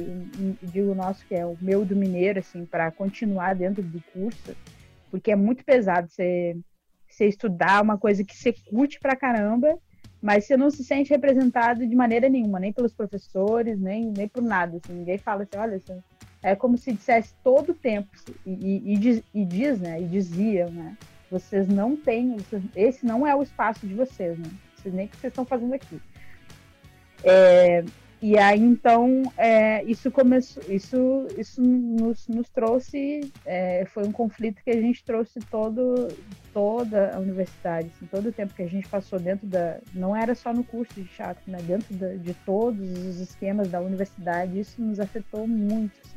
digo nosso que é o meu do mineiro, assim, para continuar dentro do curso, porque é muito pesado você, você estudar uma coisa que você curte pra caramba, mas você não se sente representado de maneira nenhuma, nem pelos professores, nem, nem por nada. Assim, ninguém fala assim, olha, é como se dissesse todo o tempo, e, e, e, diz, e diz, né, e dizia, né, vocês não têm, vocês, esse não é o espaço de vocês, né? Vocês, nem o que vocês estão fazendo aqui. É, e aí então é, isso começou, isso, isso nos, nos trouxe, é, foi um conflito que a gente trouxe todo, toda a universidade, assim, todo o tempo que a gente passou dentro da, não era só no curso de teatro, né? Dentro da, de todos os esquemas da universidade, isso nos afetou muito. Assim.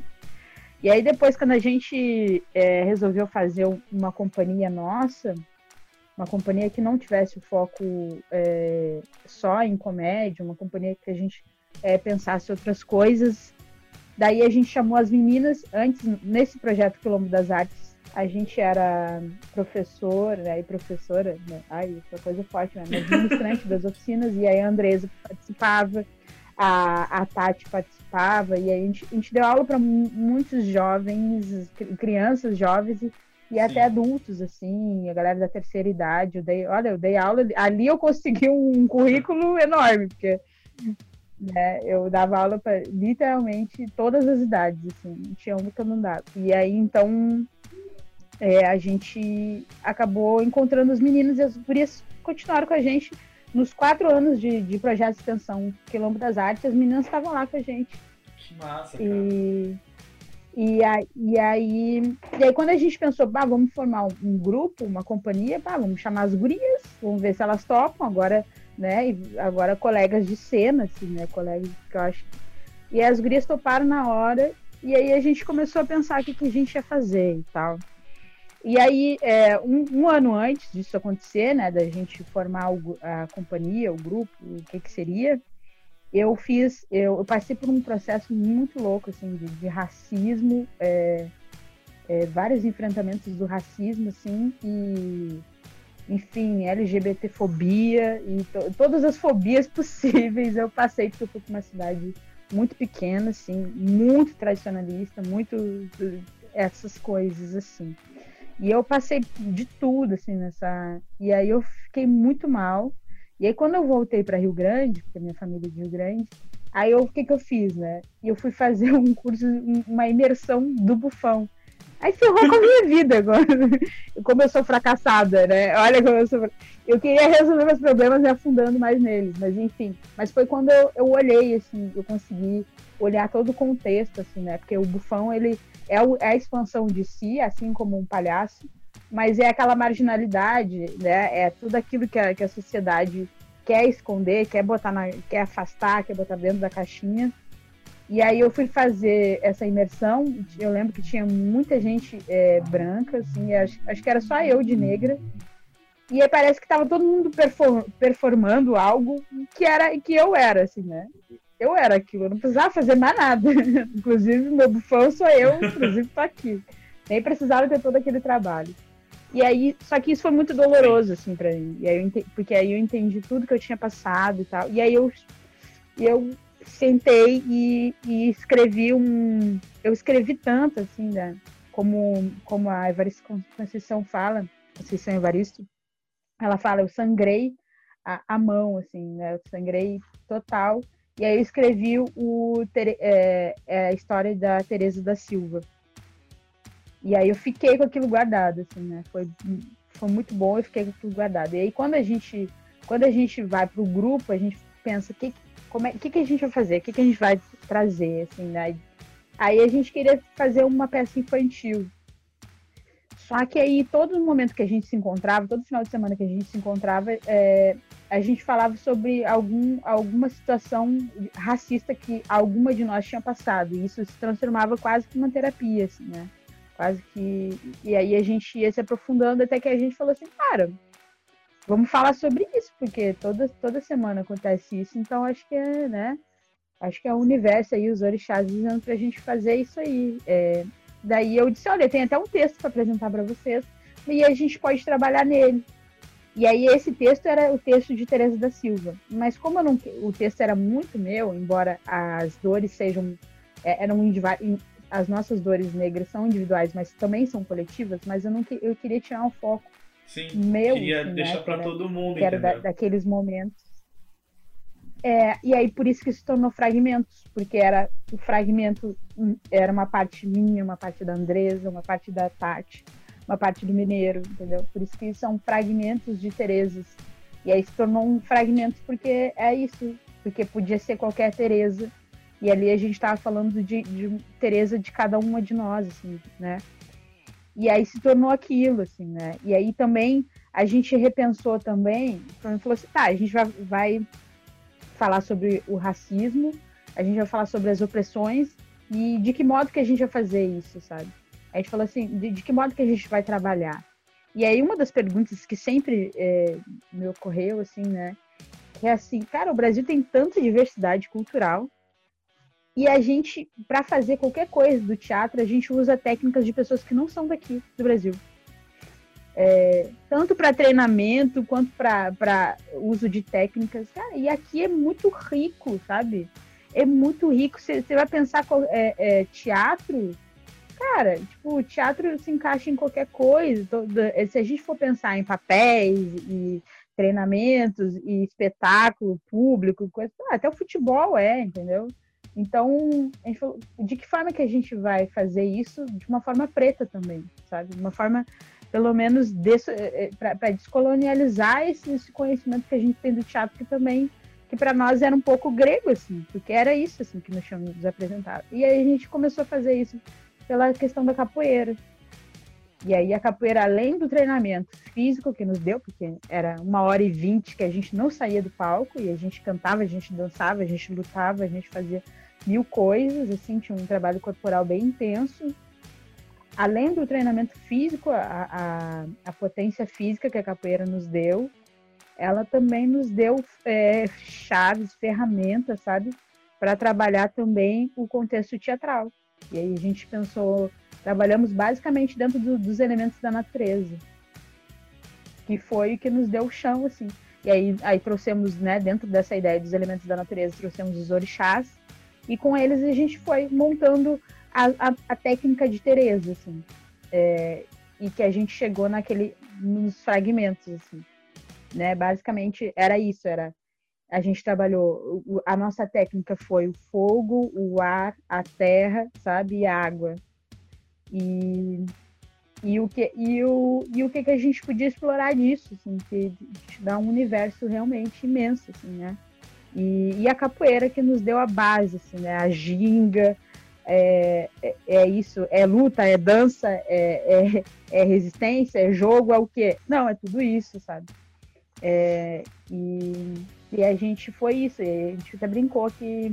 E aí depois, quando a gente é, resolveu fazer uma companhia nossa, uma companhia que não tivesse o foco é, só em comédia, uma companhia que a gente é, pensasse outras coisas. Daí a gente chamou as meninas, antes, nesse projeto Quilombo das Artes, a gente era professor né, e professora, né? ai, essa coisa forte, né? Mas ministrante das oficinas, e aí a Andresa participava, a, a Tati participava, e aí a gente, a gente deu aula para muitos jovens, crianças jovens, e e até adultos, assim, a galera da terceira idade. Eu dei, olha, eu dei aula, ali eu consegui um currículo enorme, porque né, eu dava aula para literalmente todas as idades, assim, não tinha uma que eu não dava. E aí, então, é, a gente acabou encontrando os meninos e as gurias continuaram com a gente nos quatro anos de, de projeto de extensão Quilombo das Artes, as meninas estavam lá com a gente. Que massa, cara. E e, a, e, aí, e aí, quando a gente pensou, bah, vamos formar um, grupo, uma companhia, bah, vamos chamar as gurias, vamos ver se elas topam. Agora, né? agora colegas de cena, assim, né? Colegas que eu acho. E as gurias toparam na hora. E aí a gente começou a pensar o que, que a gente ia fazer e tal. E aí, é, um, um, ano antes disso acontecer, né, da gente formar o, a companhia, o grupo, o que que seria, eu fiz, eu, eu, passei por um processo muito louco, assim, de, de racismo, é, é, vários enfrentamentos do racismo, assim, e, enfim, LGBTfobia e to, todas as fobias possíveis eu passei, porque eu fui uma cidade muito pequena, assim, muito tradicionalista, muito essas coisas, assim. E eu passei de tudo, assim, nessa... E aí eu fiquei muito mal, e aí, quando eu voltei para Rio Grande, porque minha família é de Rio Grande, aí eu, o que, que eu fiz, né? E eu fui fazer um curso, uma imersão do bufão. Aí ferrou com a minha vida agora. Como eu sou fracassada, né? Olha como eu sou. Eu queria resolver meus problemas me afundando mais neles, mas enfim. Mas foi quando eu, eu olhei, assim, eu consegui olhar todo o contexto, assim, né? Porque o bufão, ele é, é a expansão de si, assim como um palhaço mas é aquela marginalidade, né? É tudo aquilo que a, que a sociedade quer esconder, quer botar na, quer afastar, quer botar dentro da caixinha. E aí eu fui fazer essa imersão. Eu lembro que tinha muita gente é, branca, assim, acho, acho que era só eu de negra. E aí parece que estava todo mundo perform, performando algo que era que eu era, assim, né? Eu era aquilo, eu não precisava fazer mais nada. inclusive, meu bufão sou eu, inclusive tô aqui. Nem precisava ter todo aquele trabalho. E aí, só que isso foi muito doloroso, assim, pra mim. E aí entendi, porque aí eu entendi tudo que eu tinha passado e tal. E aí eu, eu sentei e, e escrevi um. Eu escrevi tanto, assim, né? Como, como a Evaristo Conceição fala, Conceição Evaristo, ela fala, eu sangrei a, a mão, assim, né? Eu sangrei total. E aí eu escrevi o, é, é, a história da Teresa da Silva. E aí eu fiquei com aquilo guardado, assim, né? Foi, foi muito bom, eu fiquei com aquilo guardado. E aí quando a gente, quando a gente vai para o grupo, a gente pensa, que, como é, que, que a gente vai fazer? O que, que a gente vai trazer, assim, né? Aí a gente queria fazer uma peça infantil. Só que aí, todo momento que a gente se encontrava, todo final de semana que a gente se encontrava, é, a gente falava sobre algum, alguma situação racista que alguma de nós tinha passado. E isso se transformava quase que uma terapia, assim, né? Quase que. E aí a gente ia se aprofundando até que a gente falou assim, cara, vamos falar sobre isso, porque toda, toda semana acontece isso, então acho que é, né? Acho que é o universo aí, os orixás dizendo pra gente fazer isso aí. É, daí eu disse, olha, tem até um texto para apresentar para vocês, e a gente pode trabalhar nele. E aí esse texto era o texto de Teresa da Silva. Mas como não, o texto era muito meu, embora as dores sejam é, eram as nossas dores negras são individuais, mas também são coletivas, mas eu não eu queria tirar um foco Sim, meu, queria assim, deixar né, para todo mundo, que era da, daqueles momentos. É, e aí por isso que se tornou fragmentos, porque era o fragmento hum, era uma parte minha, uma parte da Andresa, uma parte da Tati, uma parte do Mineiro, entendeu? Por isso que são fragmentos de Terezas. E aí se tornou um fragmento porque é isso, porque podia ser qualquer Teresa e ali a gente estava falando de, de Teresa de cada uma de nós, assim, né? E aí se tornou aquilo, assim, né? E aí também a gente repensou também, falou assim, tá, a gente vai, vai falar sobre o racismo, a gente vai falar sobre as opressões e de que modo que a gente vai fazer isso, sabe? A gente falou assim, de, de que modo que a gente vai trabalhar? E aí uma das perguntas que sempre é, me ocorreu, assim, né? É assim, cara, o Brasil tem tanta diversidade cultural e a gente, para fazer qualquer coisa do teatro, a gente usa técnicas de pessoas que não são daqui do Brasil. É, tanto para treinamento quanto para uso de técnicas. Cara, e aqui é muito rico, sabe? É muito rico. Você vai pensar é, é, teatro, cara, tipo, teatro se encaixa em qualquer coisa. Se a gente for pensar em papéis e treinamentos e espetáculo público, coisa, ah, até o futebol é, entendeu? Então, falou, de que forma que a gente vai fazer isso de uma forma preta também, sabe? De uma forma, pelo menos, eh, eh, para descolonializar esse, esse, conhecimento que a gente tem do teatro, que também, que para nós era um pouco grego, assim, porque era isso, assim, que nós tínhamos nos apresentado. E aí a gente começou a fazer isso pela questão da capoeira. E aí a capoeira, além do treinamento físico que nos deu, porque era uma hora e vinte que a gente não saía do palco, e a gente cantava, a gente dançava, a gente lutava, a gente fazia mil coisas, assim, tinha um trabalho corporal bem intenso. Além do treinamento físico, a, a, a potência física que a capoeira nos deu, ela também nos deu é, chaves, ferramentas, sabe, para trabalhar também o contexto teatral. E aí a gente pensou, trabalhamos basicamente dentro do, dos elementos da natureza, que foi o que nos deu o chão, assim. E aí, aí trouxemos, né, dentro dessa ideia dos elementos da natureza, trouxemos os orixás, e com eles a gente foi montando a, a, a técnica de Teresa, assim. É, e que a gente chegou naquele nos fragmentos, assim. Né? Basicamente era isso, era a gente trabalhou a nossa técnica foi o fogo, o ar, a terra, sabe, e a água. E e o que e o, e o que, que a gente podia explorar disso, assim, que dá um universo realmente imenso, assim, né? E, e, a capoeira que nos deu a base, assim, né? A ginga, é, é, é isso, é luta, é dança, é, é, é, resistência, é jogo, é o quê? Não, é tudo isso, sabe? É, e, e a gente foi isso, a gente até brincou que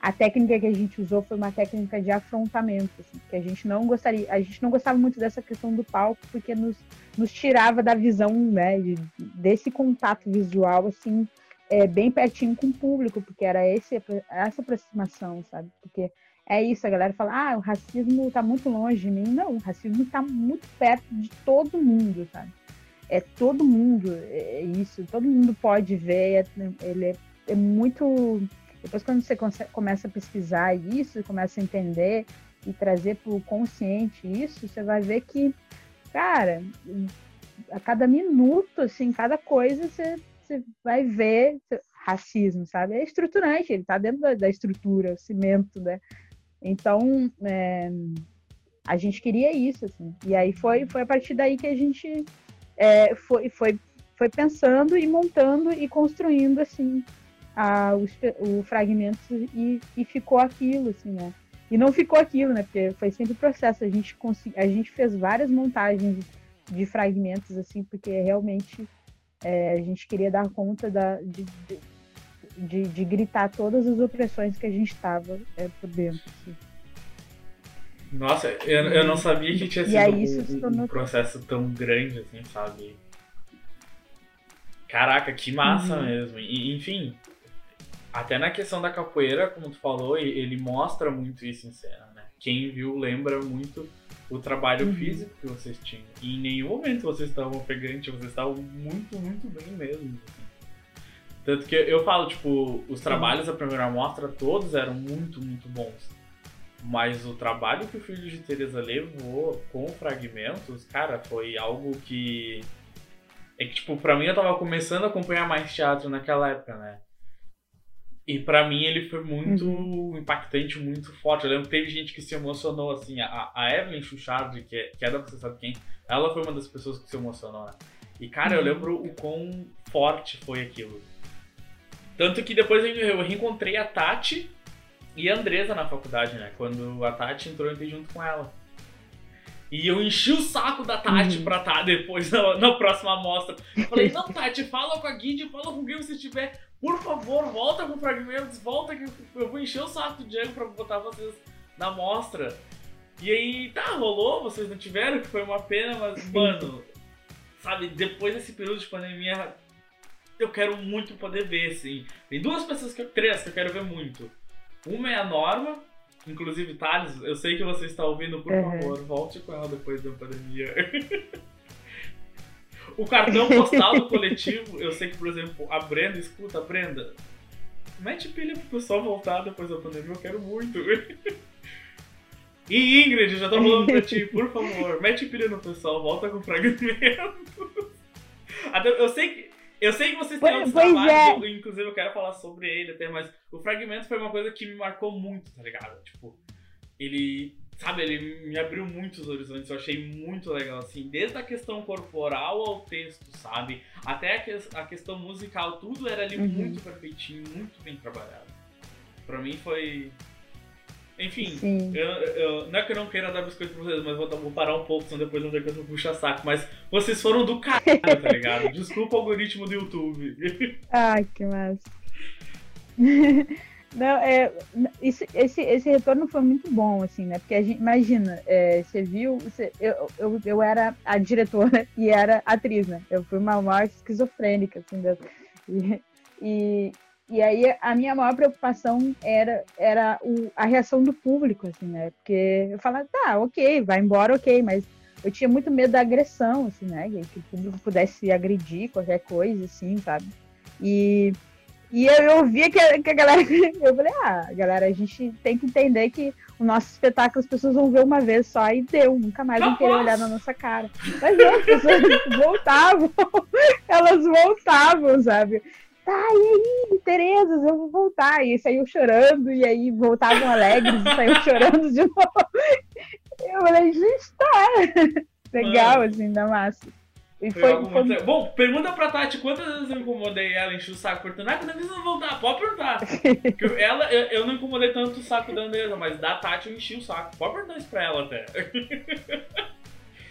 a técnica que a gente usou foi uma técnica de afrontamento, assim, que a gente não gostaria, a gente não gostava muito dessa questão do palco, porque nos, nos tirava da visão, né, de, desse contato visual, assim, é, bem pertinho com o público, porque era esse, essa aproximação, sabe? Porque é isso, a galera fala, ah, o racismo está muito longe de mim. Não, o racismo está muito perto de todo mundo, sabe? É todo mundo, é isso, todo mundo pode ver, é, ele é, é muito... Depois quando você começa a pesquisar isso, começa a entender e trazer para o consciente isso, você vai ver que, cara, a cada minuto, assim, cada coisa, você você vai ver racismo, sabe? É estruturante, ele está dentro da, da, estrutura, o cimento, né? Então, é, a gente queria isso, assim. E aí foi, foi a partir daí que a gente é, foi, foi, foi pensando e montando e construindo, assim, a, os, o fragmento e, e ficou aquilo, assim, né? E não ficou aquilo, né? Porque foi sempre o processo. A gente, consegui, a gente fez várias montagens de fragmentos, assim, porque realmente é, a gente queria dar conta da, de, de, de, gritar todas as opressões que a gente estava é, por dentro. Assim. Nossa, eu, eu não sabia que tinha sido um, um, processo tão grande, assim, sabe? Caraca, que massa uhum. mesmo. E, enfim, até na questão da capoeira, como tu falou, ele mostra muito isso em cena, né? Quem viu lembra muito o trabalho uhum. físico que vocês tinham. E em nenhum momento vocês estavam ofegantes, vocês estavam muito, muito bem mesmo. Tanto que eu falo, tipo, os trabalhos da primeira mostra todos eram muito, muito bons. Mas o trabalho que o Filho de Teresa levou com fragmentos, cara, foi algo que. É que, tipo, pra mim eu tava começando a acompanhar mais teatro naquela época, né? E para mim ele foi muito uhum. impactante, muito forte. Eu lembro que teve gente que se emocionou, assim. A, a Evelyn Chuchard, que é, que é da Você Sabe Quem, ela foi uma das pessoas que se emocionou, né? E, cara, uhum. eu lembro o quão forte foi aquilo. Tanto que depois eu reencontrei a Tati e a Andresa na faculdade, né? Quando a Tati entrou, eu entrei junto com ela. E eu enchi o saco da Tati uhum. pra estar tá depois na, na próxima amostra. Eu falei, não, Tati, fala com a Guide, fala com quem você tiver por favor, volta com fragmentos, volta que eu vou encher o saco do Diego pra botar vocês na mostra. E aí, tá, rolou, vocês não tiveram, que foi uma pena, mas, mano, sabe, depois desse período de pandemia, eu quero muito poder ver, assim. Tem duas pessoas, que eu, três, que eu quero ver muito. Uma é a Norma, inclusive, Thales, eu sei que você está ouvindo, por uhum. favor, volte com ela depois da pandemia. o cartão postal do coletivo, eu sei que, por exemplo, a Brenda, escuta, Brenda, mete pilha pro pessoal voltar depois da pandemia, eu quero muito. E Ingrid, já tô falando pra ti, por favor, mete pilha no pessoal, volta com fragmentos. Eu sei que. Eu sei que vocês têm outros trabalhos, é. inclusive eu quero falar sobre ele até, mas o fragmento foi uma coisa que me marcou muito, tá ligado? Tipo, ele. Sabe, ele me abriu muitos horizontes, eu achei muito legal, assim, desde a questão corporal ao texto, sabe? Até a, que, a questão musical, tudo era ali uhum. muito perfeitinho, muito bem trabalhado. Pra mim foi, enfim, eu, eu, não é que eu não queira dar biscoito pra vocês, mas vou, vou parar um pouco, senão depois não ver que eu tô puxa saco. Mas vocês foram do caralho, tá ligado? Desculpa o algoritmo do YouTube. Ai, que massa. Não, é, esse, esse, esse retorno foi muito bom, assim, né? Porque a gente, imagina, é, você viu, você, eu, eu, eu era a diretora e era atriz, né? Eu fui uma maior esquizofrênica, assim, e, e, e aí a minha maior preocupação era, era o, a reação do público, assim, né? Porque eu falava, tá, ok, vai embora, ok, mas eu tinha muito medo da agressão, assim, né? Que o público pudesse agredir qualquer coisa, assim, sabe? E, e eu, eu via que a, que a galera. Eu falei, ah, galera, a gente tem que entender que o nosso espetáculo as pessoas vão ver uma vez só e deu, nunca mais vão querer olhar na nossa cara. Mas não, as pessoas voltavam, elas voltavam, sabe? Tá, e aí, Terezas, eu vou voltar. E saiu chorando, e aí voltavam alegres e saiu chorando de novo. Eu falei, gente, tá. Legal, assim, da massa. E foi, foi... Bom, pergunta pra Tati quantas vezes eu incomodei ela, enchi o saco perguntando, ah, quando eles vão voltar? Pode perguntar. ela, eu, eu, não incomodei tanto o saco da Andresa, mas da Tati eu enchi o saco. Pode perguntar isso pra ela até.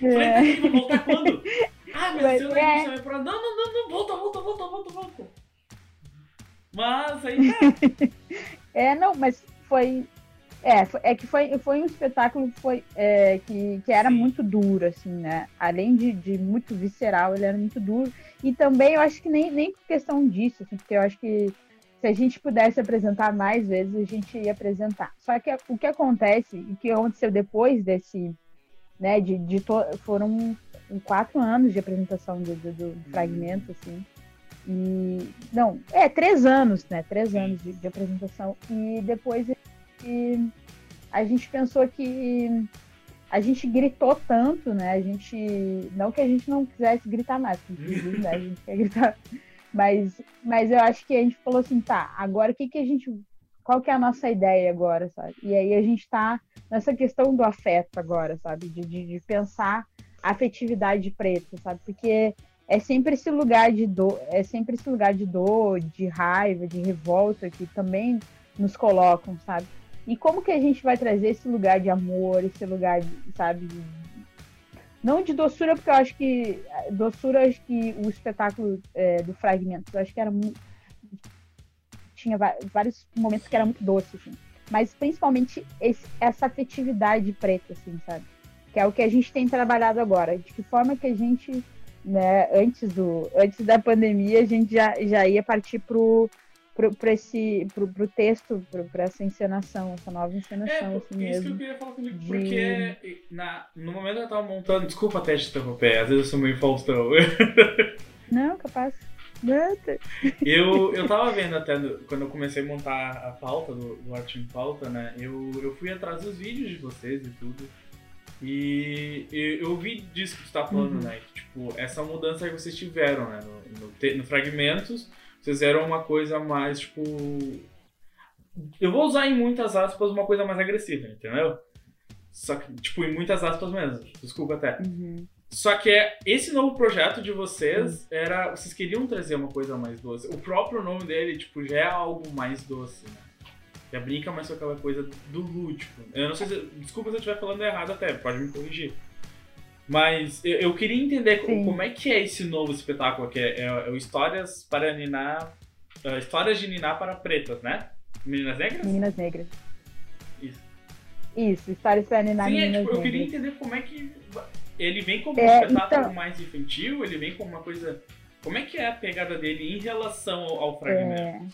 É. Falei, vão voltar quando? Ah, mas, mas eu é. não Não, não, não, não, volta, volta, volta, volta, volta. Mas aí. É, é não, mas foi. É, é que foi, foi um espetáculo foi, é, que, que era Sim. muito duro, assim, né? Além de, de muito visceral, ele era muito duro. E também eu acho que nem, nem por questão disso, assim, porque eu acho que se a gente pudesse apresentar mais vezes, a gente ia apresentar. Só que o que acontece, e que aconteceu depois desse, né, de, de to, foram quatro anos de apresentação do, do, do fragmento, assim, e, não, é, três anos, né? Três anos de, de apresentação. E depois e, a gente pensou que a gente gritou tanto, né? A gente. Não que a gente não quisesse gritar mais, inclusive, né? A gente quer gritar. Mas, mas eu acho que a gente falou assim, tá, agora o que, que a gente. Qual que é a nossa ideia agora, sabe? E aí a gente tá nessa questão do afeto agora, sabe? De, de, de pensar a afetividade preta, sabe? Porque é sempre esse lugar de dor, é sempre esse lugar de dor, de raiva, de revolta que também nos colocam, sabe? E como que a gente vai trazer esse lugar de amor, esse lugar, sabe, de, não de doçura, porque eu acho que doçura, acho que o espetáculo é, do fragmento, eu acho que era muito tinha vários momentos que era muito doce, assim. Mas principalmente esse, essa afetividade preta, assim, sabe? Que é o que a gente tem trabalhado agora. De que forma que a gente né, antes, do, antes da pandemia, a gente já, já ia partir pro, pro, esse, pro, pro texto, pro, pra essa encenação, essa nova encenação. É, assim isso mesmo, que eu queria falar comigo, de... porque na, no momento eu tava montando, desculpa até te interromper, às vezes eu sou meio Faustão. Não, capaz. eu, eu tava vendo até quando eu comecei a montar a pauta do, do Arte em Pauta, né? Eu, eu fui atrás dos vídeos de vocês e tudo. E, eu vi disso que tu tá falando, uhum. né? Que, tipo, essa mudança que vocês tiveram, né? No, no, no, Fragmentos, vocês eram uma coisa mais, tipo. Eu vou usar em muitas aspas uma coisa mais agressiva, entendeu? Só que, tipo, em muitas aspas mesmo. Desculpa até. Uhum. Só que é, esse novo projeto de vocês uhum. era. Vocês queriam trazer uma coisa mais doce. O próprio nome dele, tipo, já é algo mais doce, né? Já brinca mais com aquela coisa do lúdico. Eu não sei se. Desculpa se eu estiver falando errado até, pode me corrigir. Mas eu, eu queria entender Sim. como é que é esse novo espetáculo aqui. É, é, é o Histórias para Ninar. Uh, histórias de Ninar para Pretas, né? Meninas Negras? Meninas Negras. Isso. Isso, Histórias para Ninar Sim, Meninas é, tipo, Eu queria entender como é que. ele vem como um é, espetáculo então... mais infantil, ele vem como uma coisa. Como é que é a pegada dele em relação ao, ao fragmento?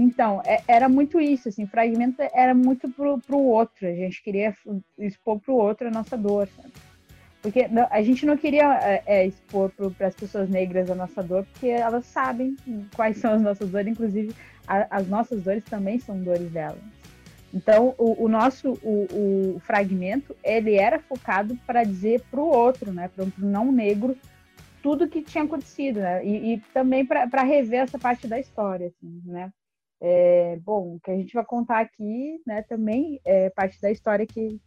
Então, é, era muito isso, assim, fragmento era muito pro, pro outro, a gente queria expor pro outro a nossa dor, sabe? Porque a gente não queria é, é expor para as pessoas negras a nossa dor, porque elas sabem quais são as nossas dores, inclusive a, as nossas dores também são dores delas. Então, o, o nosso o, o, fragmento, ele era focado para dizer para o outro, né, para o não negro, tudo que tinha acontecido, né, e, e também para rever essa parte da história, assim, né. É, bom, o que a gente vai contar aqui, né, também é parte da história que,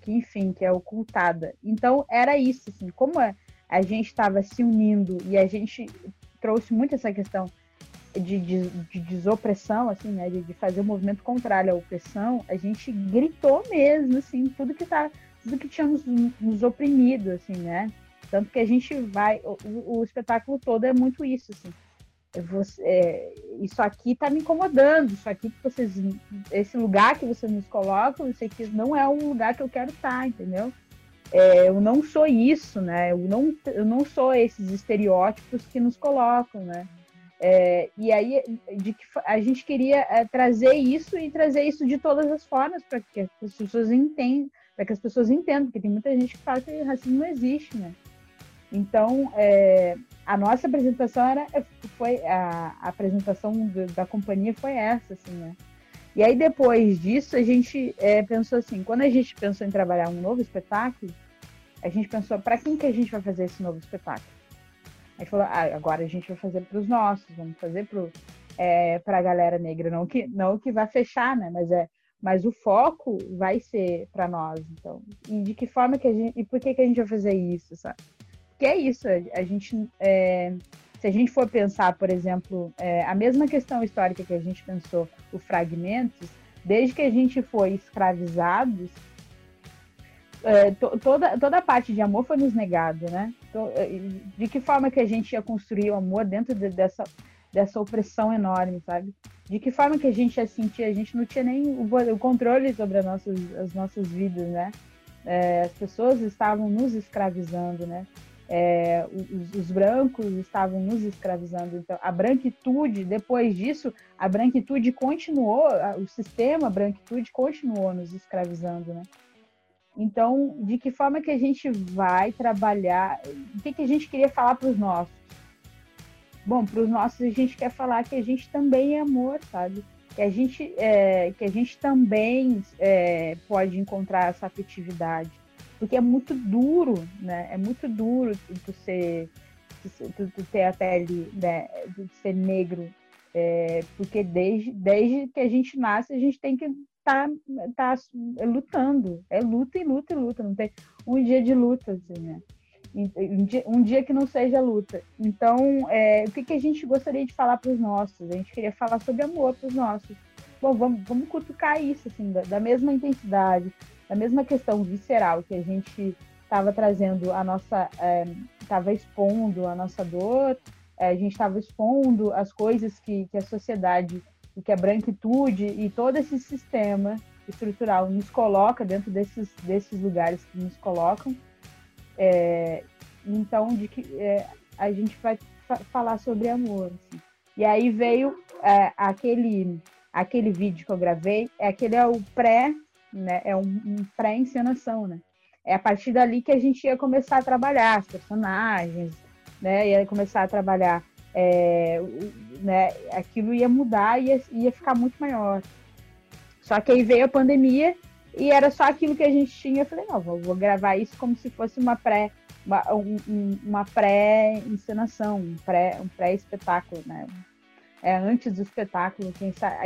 que enfim, que é ocultada. Então, era isso, assim, como a, a gente estava se unindo e a gente trouxe muito essa questão de, de, de desopressão, assim, né, de, de, fazer o movimento contrário à opressão, a gente gritou mesmo, assim, tudo que tá, tudo que tinha nos, nos oprimido, assim, né, tanto que a gente vai, o, o espetáculo todo é muito isso, assim, você, é, isso aqui está me incomodando, isso aqui que vocês, esse lugar que vocês nos colocam, isso aqui não é um lugar que eu quero estar, tá, entendeu? É, eu não sou isso, né? Eu não, eu não sou esses estereótipos que nos colocam, né? É, e aí de que a gente queria é, trazer isso e trazer isso de todas as formas para que as pessoas entendam, para que as pessoas entendam, porque tem muita gente que fala que racismo não existe, né? Então, é, a nossa apresentação era, foi a, a apresentação do, da companhia foi essa, assim, né? E aí depois disso a gente é, pensou assim, quando a gente pensou em trabalhar um novo espetáculo, a gente pensou para quem que a gente vai fazer esse novo espetáculo? A gente falou, ah, agora a gente vai fazer para os nossos, vamos fazer para é, a galera negra, não que não que vai fechar, né? Mas é, mas o foco vai ser para nós, então. E de que forma que a gente e por que que a gente vai fazer isso, sabe? Que é isso, a gente, é, se a gente for pensar, por exemplo, é, a mesma questão histórica que a gente pensou, o fragmentos, desde que a gente foi escravizados, é, to, toda, toda a parte de amor foi nos negado, né? É, de que forma que a gente ia construir o amor dentro de, dessa, dessa opressão enorme, sabe? De que forma que a gente ia sentir? A gente não tinha nem o, o controle sobre as nossas, as nossas vidas, né? É, as pessoas estavam nos escravizando, né? É, os, os, brancos estavam nos escravizando. Então, a branquitude, depois disso, a branquitude continuou, o sistema branquitude continuou nos escravizando, né? Então, de que forma que a gente vai trabalhar? O que, que a gente queria falar para os nossos? Bom, para os nossos a gente quer falar que a gente também é amor, sabe? Que a gente, é, que a gente também é, pode encontrar essa afetividade porque é muito duro, né? É muito duro tu ser, tu, tu ter a pele, né? Tu ser negro, é, porque desde, desde que a gente nasce a gente tem que estar tá, tá lutando, é luta e luta e luta, não tem um dia de luta, assim, né? Um dia, um dia que não seja luta. Então, é, o que, que a gente gostaria de falar para os nossos? A gente queria falar sobre amor para os nossos. Bom, vamos, vamos cutucar isso, assim, da, da mesma intensidade, a mesma questão visceral que a gente estava trazendo a nossa, estava é, expondo a nossa dor, é, a gente estava expondo as coisas que, que a sociedade e que a branquitude e todo esse sistema estrutural nos coloca dentro desses, desses lugares que nos colocam. É, então, de que é, a gente vai fa falar sobre amor. Assim. E aí veio é, aquele, aquele vídeo que eu gravei, é aquele é o pré né? É um, um pré-encenação, né? É a partir dali que a gente ia começar a trabalhar as personagens, né? Ia começar a trabalhar, é, né? Aquilo ia mudar e ia, ia ficar muito maior. Só que aí veio a pandemia e era só aquilo que a gente tinha. Eu falei, não, vou, vou gravar isso como se fosse uma pré uma, um, uma pré-encenação, um pré-espetáculo, um pré né? É, antes do espetáculo.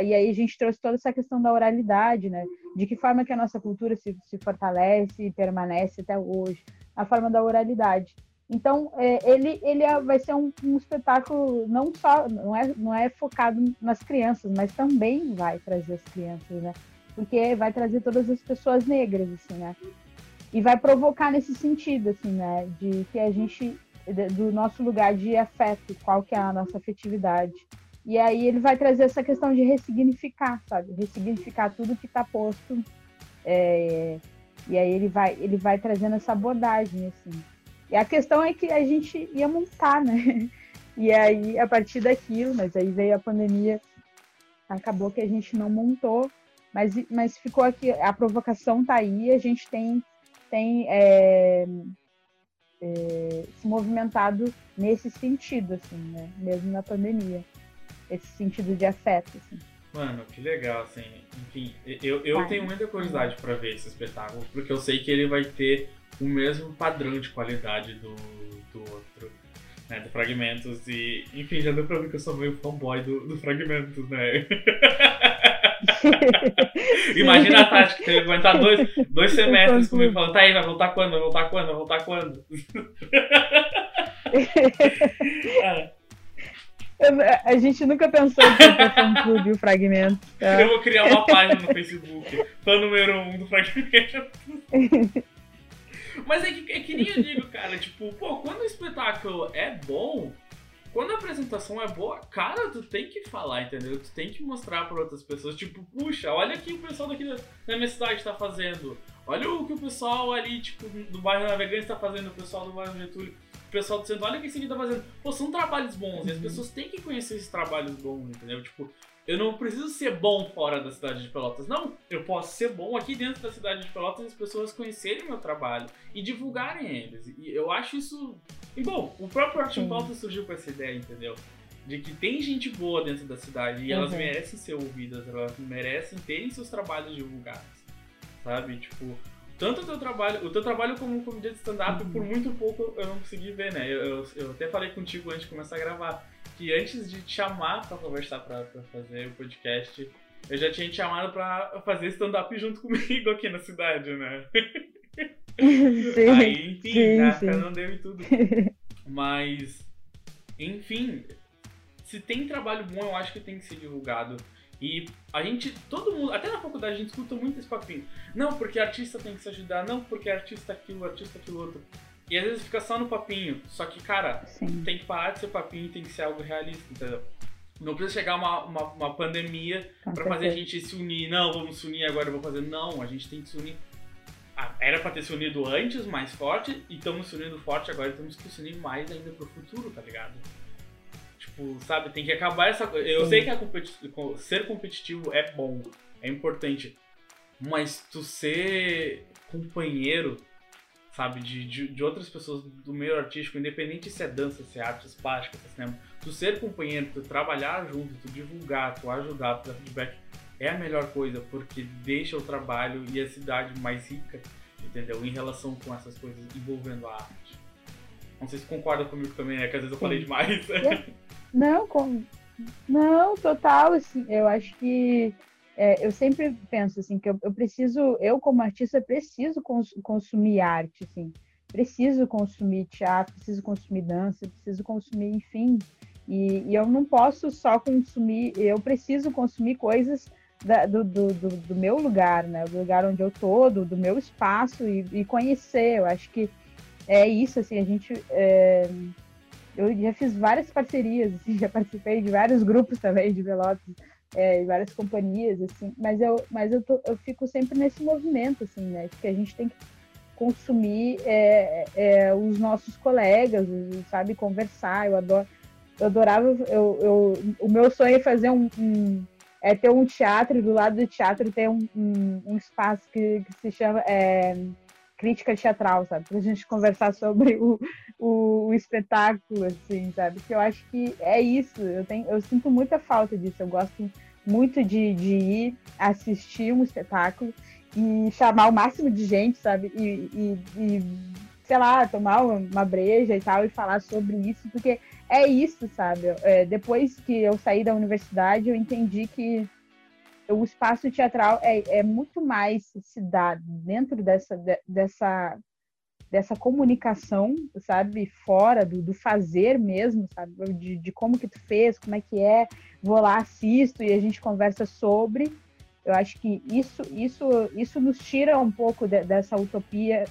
E aí a gente trouxe toda essa questão da oralidade, né? De que forma que a nossa cultura se, se fortalece e permanece até hoje, a forma da oralidade. Então, é, ele, ele é, vai ser um, um, espetáculo não só, não é, não é focado nas crianças, mas também vai trazer as crianças, né? Porque vai trazer todas as pessoas negras, assim, né? E vai provocar nesse sentido, assim, né? De que a gente, do nosso lugar de afeto, qual que é a nossa afetividade. E aí ele vai trazer essa questão de ressignificar, sabe? Ressignificar tudo que está posto, é, E aí ele vai, ele vai trazendo essa abordagem, assim. E a questão é que a gente ia montar, né? E aí, a partir daquilo, mas aí veio a pandemia, acabou que a gente não montou, mas, mas ficou aqui, a provocação tá aí, a gente tem, tem é, é, se movimentado nesse sentido, assim, né? Mesmo na pandemia. Esse sentido de afeto, assim. Mano, que legal, assim. Enfim, eu, eu tenho muita curiosidade para ver esse espetáculo, porque eu sei que ele vai ter o mesmo padrão de qualidade do, do outro, né? Do Fragmentos. E, enfim, já deu pra ver que eu sou meio fanboy do, do Fragmentos, né? Imagina a Tati que teve que aguentar dois, dois semestres comigo falando, tá aí, vai voltar quando? Vai voltar quando? Vai voltar quando? ah. A gente nunca pensou em ter fã clube o Fragmento. Tá? Eu vou criar uma página no Facebook, fã número um do Fragmento. Mas é que, é que nem eu digo, cara, tipo, pô, quando o espetáculo é bom, quando a apresentação é boa, cara, tu tem que falar, entendeu? Tu tem que mostrar para outras pessoas, tipo, puxa, olha aqui o pessoal daqui da, da minha cidade tá fazendo. Olha o que o pessoal ali, tipo, do bairro Navegante tá fazendo, o pessoal do bairro Getúlio o pessoal dizendo, olha o que esse aqui tá fazendo. Pô, são trabalhos bons, e as uhum. pessoas têm que conhecer esses trabalhos bons, entendeu? Tipo, eu não preciso ser bom fora da cidade de Pelotas. Não, eu posso ser bom aqui dentro da cidade de Pelotas e as pessoas conhecerem meu trabalho e divulgarem eles. E eu acho isso. E bom, o próprio Arte em Pauta surgiu com essa ideia, entendeu? De que tem gente boa dentro da cidade e uhum. elas merecem ser ouvidas, elas merecem terem seus trabalhos divulgados. Sabe? Tipo, tanto o teu trabalho, o teu trabalho como comediante de stand-up, uhum. por muito pouco eu não consegui ver, né? Eu, eu, eu, até falei contigo antes de começar a gravar, que antes de te chamar pra conversar, pra, pra fazer o podcast, eu já tinha te chamado pra fazer stand-up junto comigo aqui na cidade, né? Sim, Aí, enfim, sim, né? sim. não deu e tudo. Mas, enfim, se tem trabalho bom, eu acho que tem que ser divulgado. E a gente, todo mundo, até na faculdade a gente escuta muito esse papinho. Não, porque artista tem que se ajudar, não, porque artista aquilo, artista aquilo outro. E às vezes fica só no papinho. Só que, cara, Sim. tem que parar de ser papinho e tem que ser algo realista, entendeu? Não precisa chegar uma, uma, uma pandemia para fazer a gente se unir. Não, vamos se unir agora, eu vou fazer. Não, a gente tem que se unir. Ah, era pra ter se unido antes, mais forte, e estamos se unindo forte agora, temos que se unir mais ainda pro futuro, tá ligado? Tipo, sabe, tem que acabar essa coisa. Eu Sim. sei que competi ser competitivo é bom, é importante. Mas tu ser companheiro, sabe, de, de, de, outras pessoas do meio artístico, independente se é dança, se é artes plásticas, se é cinema, tu ser companheiro, tu trabalhar junto, tu divulgar, tu ajudar, tu dar feedback, é a melhor coisa, porque deixa o trabalho e a cidade mais rica, entendeu? Em relação com essas coisas envolvendo a arte. Não sei se concorda comigo também, né? Que às vezes eu falei demais. Não, com... não, total, assim, eu acho que é, eu sempre penso assim que eu, eu, preciso, eu como artista preciso cons consumir arte, assim, preciso consumir teatro, preciso consumir dança, preciso consumir, enfim, e, e eu não posso só consumir, eu preciso consumir coisas da, do, do, do, do, meu lugar, né, do lugar onde eu tô, do, do meu espaço e, e, conhecer, eu acho que é isso, assim, a gente é, eu já fiz várias parcerias, assim, já participei de vários grupos também de Pelotas, é, várias companhias, assim, mas eu, mas eu, tô, eu fico sempre nesse movimento, assim, né, que a gente tem que consumir é, é, os nossos colegas, sabe, conversar, eu adoro, eu adorava, eu, eu, o meu sonho é fazer um, um é ter um teatro, e do lado do teatro ter um, um, um espaço que, que se chama é, crítica teatral, sabe? Pra gente conversar sobre o, o, o, espetáculo, assim, sabe? Que eu acho que é isso. Eu, tenho, eu sinto muita falta disso. Eu gosto muito de, de ir assistir um espetáculo e chamar o máximo de gente, sabe? E, e, e sei lá, tomar uma breja e tal e falar sobre isso, porque é isso, sabe? É, depois que eu saí da universidade, eu entendi que o espaço teatral é, é muito mais se dá dentro dessa, de, dessa, dessa comunicação, sabe? Fora do, do fazer mesmo, sabe? De, de, como que tu fez, como é que é, vou lá, assisto e a gente conversa sobre. Eu acho que isso, isso, isso nos tira um pouco de, dessa utopia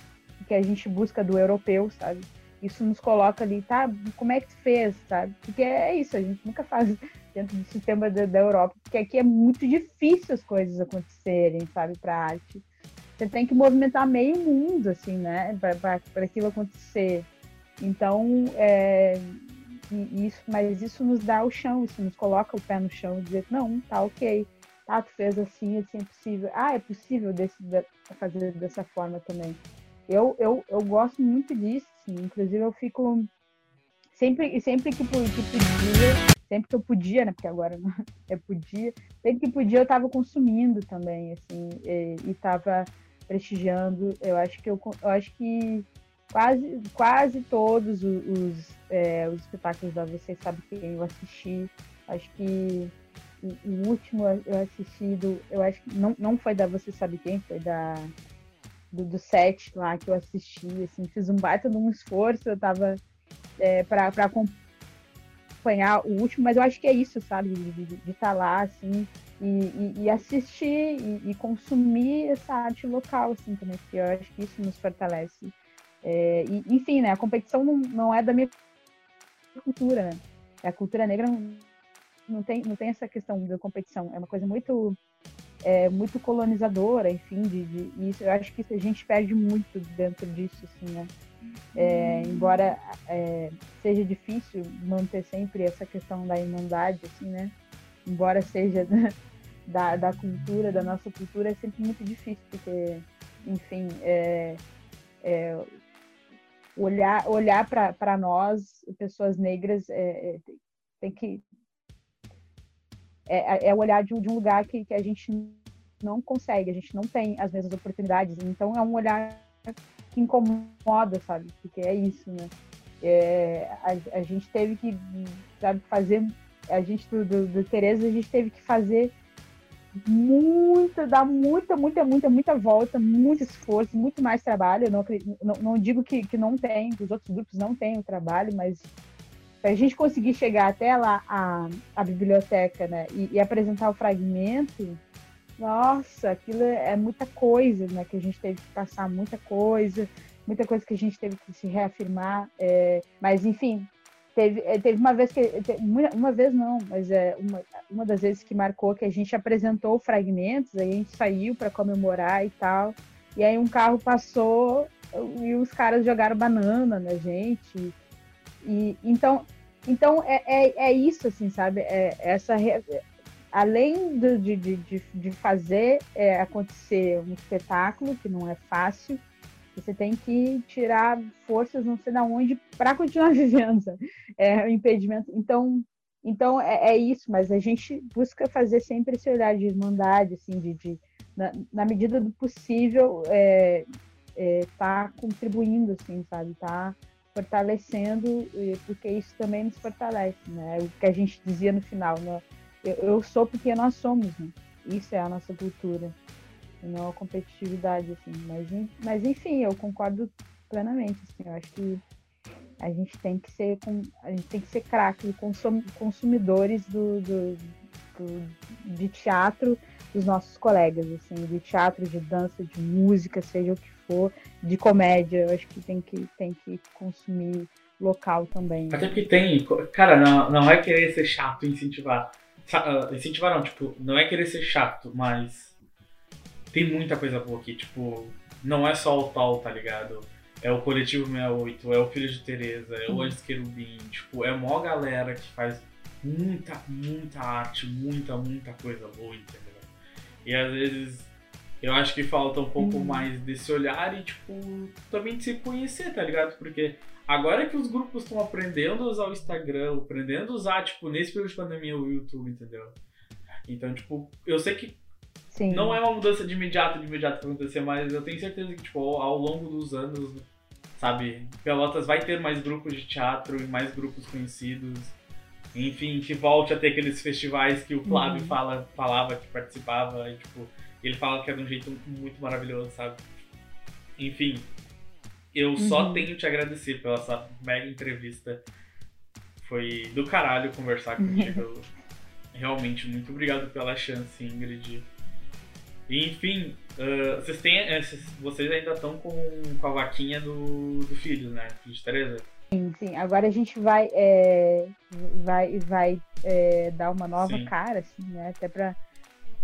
que a gente busca do europeu, sabe? Isso nos coloca ali, tá? Como é que tu fez, sabe? Porque é isso, a gente nunca faz dentro do sistema da, da Europa, porque aqui é muito difícil as coisas acontecerem, sabe, para arte. você tem que movimentar meio mundo, assim, né, para aquilo acontecer. Então, é, isso, mas isso nos dá o chão, isso nos coloca o pé no chão e dizer, não, tá ok, tá, tu fez assim, assim é possível. Ah, é possível desse, de, fazer dessa forma também. Eu, eu, eu gosto muito disso, assim, inclusive eu fico sempre, sempre que, que podia, sempre que eu podia, né, porque agora não é podia, sempre que podia eu estava consumindo também, assim, e, estava prestigiando. Eu acho que eu, eu acho que quase, quase todos os, os, é, os espetáculos da Você Sabe Quem eu assisti. Acho que o, o, último eu assisti do. Eu acho que não, não foi da Você Sabe Quem, foi da. Do, do set lá que eu assisti, assim, fiz um baita de um esforço, eu tava é, para acompanhar o último, mas eu acho que é isso, sabe? De estar tá lá, assim, e, e, e assistir e, e, consumir essa arte local, assim, também, porque eu acho que isso nos fortalece. É, e, enfim, né, a competição não, não é da minha cultura, né? A cultura negra não, não, tem, não tem essa questão da competição, é uma coisa muito é, muito colonizadora, enfim, de, de, isso, eu acho que a gente perde muito dentro disso, assim, né? É, embora é, seja difícil manter sempre essa questão da irmandade, assim, né? Embora seja da, da cultura, da nossa cultura, é sempre muito difícil, porque, enfim, é, é olhar, olhar para nós, pessoas negras, é, é, tem que. É, olhar de, de um lugar que, que a gente não consegue, a gente não tem as mesmas oportunidades. Então, é um olhar que incomoda, sabe? Porque é isso, né? É, a, a, gente teve que, sabe, fazer. A gente, do, do, do Tereza, a gente teve que fazer muita, dar muita, muita, muita, muita volta, muito esforço, muito mais trabalho. Eu não, não, não digo que, que não tem, que os outros grupos não têm o trabalho, mas para a gente conseguir chegar até lá a, a biblioteca né, e, e, apresentar o fragmento, nossa, aquilo é muita coisa, né? Que a gente teve que passar muita coisa, muita coisa que a gente teve que se reafirmar. É, mas enfim, Teve, eh, teve uma vez que. Uma vez não, mas é uma, uma das vezes que marcou que a gente apresentou fragmentos, aí a gente saiu para comemorar e tal. E aí um carro passou e os caras jogaram banana na gente. E então, então é, é, é isso, assim, sabe? É, essa além do, de, de, de fazer é, acontecer um espetáculo que não é fácil, você tem que tirar forças não sei de onde para continuar vivendo. É o impedimento. Então, então é, é, isso, mas a gente busca fazer sempre esse olhar de irmandade, assim, de, de na, na, medida do possível, é, é, tá contribuindo, assim, sabe? Tá fortalecendo, porque isso também nos fortalece, né? O que a gente dizia no final, né? Eu, eu sou porque nós somos, né? Isso é a nossa cultura não a competitividade, assim. Mas, mas enfim, eu concordo plenamente, assim, eu acho que a gente tem que ser a gente tem que ser craque, consum, consumidores do, do, do, de teatro dos nossos colegas, assim, de teatro, de dança, de música, seja o que for, de comédia, eu acho que tem que, tem que consumir local também. Até porque tem, cara, não, não é querer ser chato incentivar. Ah, incentivar não, tipo, não é querer ser chato, mas tem muita coisa boa aqui, tipo, não é só o tal, tá ligado? É o Coletivo 68, é o Filho de Tereza, é o Antes Querubim, tipo, é mó galera que faz muita, muita arte, muita, muita coisa boa, entendeu? E às vezes eu acho que falta um pouco uhum. mais desse olhar e, tipo, também de se conhecer, tá ligado? Porque agora que os grupos estão aprendendo a usar o Instagram, aprendendo a usar, tipo, nesse período de pandemia o YouTube, entendeu? Então, tipo, eu sei que Sim. Não é uma mudança de imediato, de imediato que acontecer, mas eu tenho certeza que, tipo, ao longo dos anos, sabe, Pelotas vai ter mais grupos de teatro e mais grupos conhecidos. Enfim, que volte a ter aqueles festivais que o Flávio uhum. fala, falava que participava e, tipo, ele fala que é de um jeito muito maravilhoso, sabe? Enfim, eu uhum. só tenho te agradecer pela essa mega entrevista. Foi do caralho conversar contigo. Realmente, muito obrigado pela chance, Ingrid. Enfim, uh, vocês, têm, eh, vocês ainda estão com, com a vaquinha do, do filho, né? Filho de Tereza? Sim, sim. Agora a gente vai, é, vai, vai é, dar uma nova sim. cara, assim, né? Até para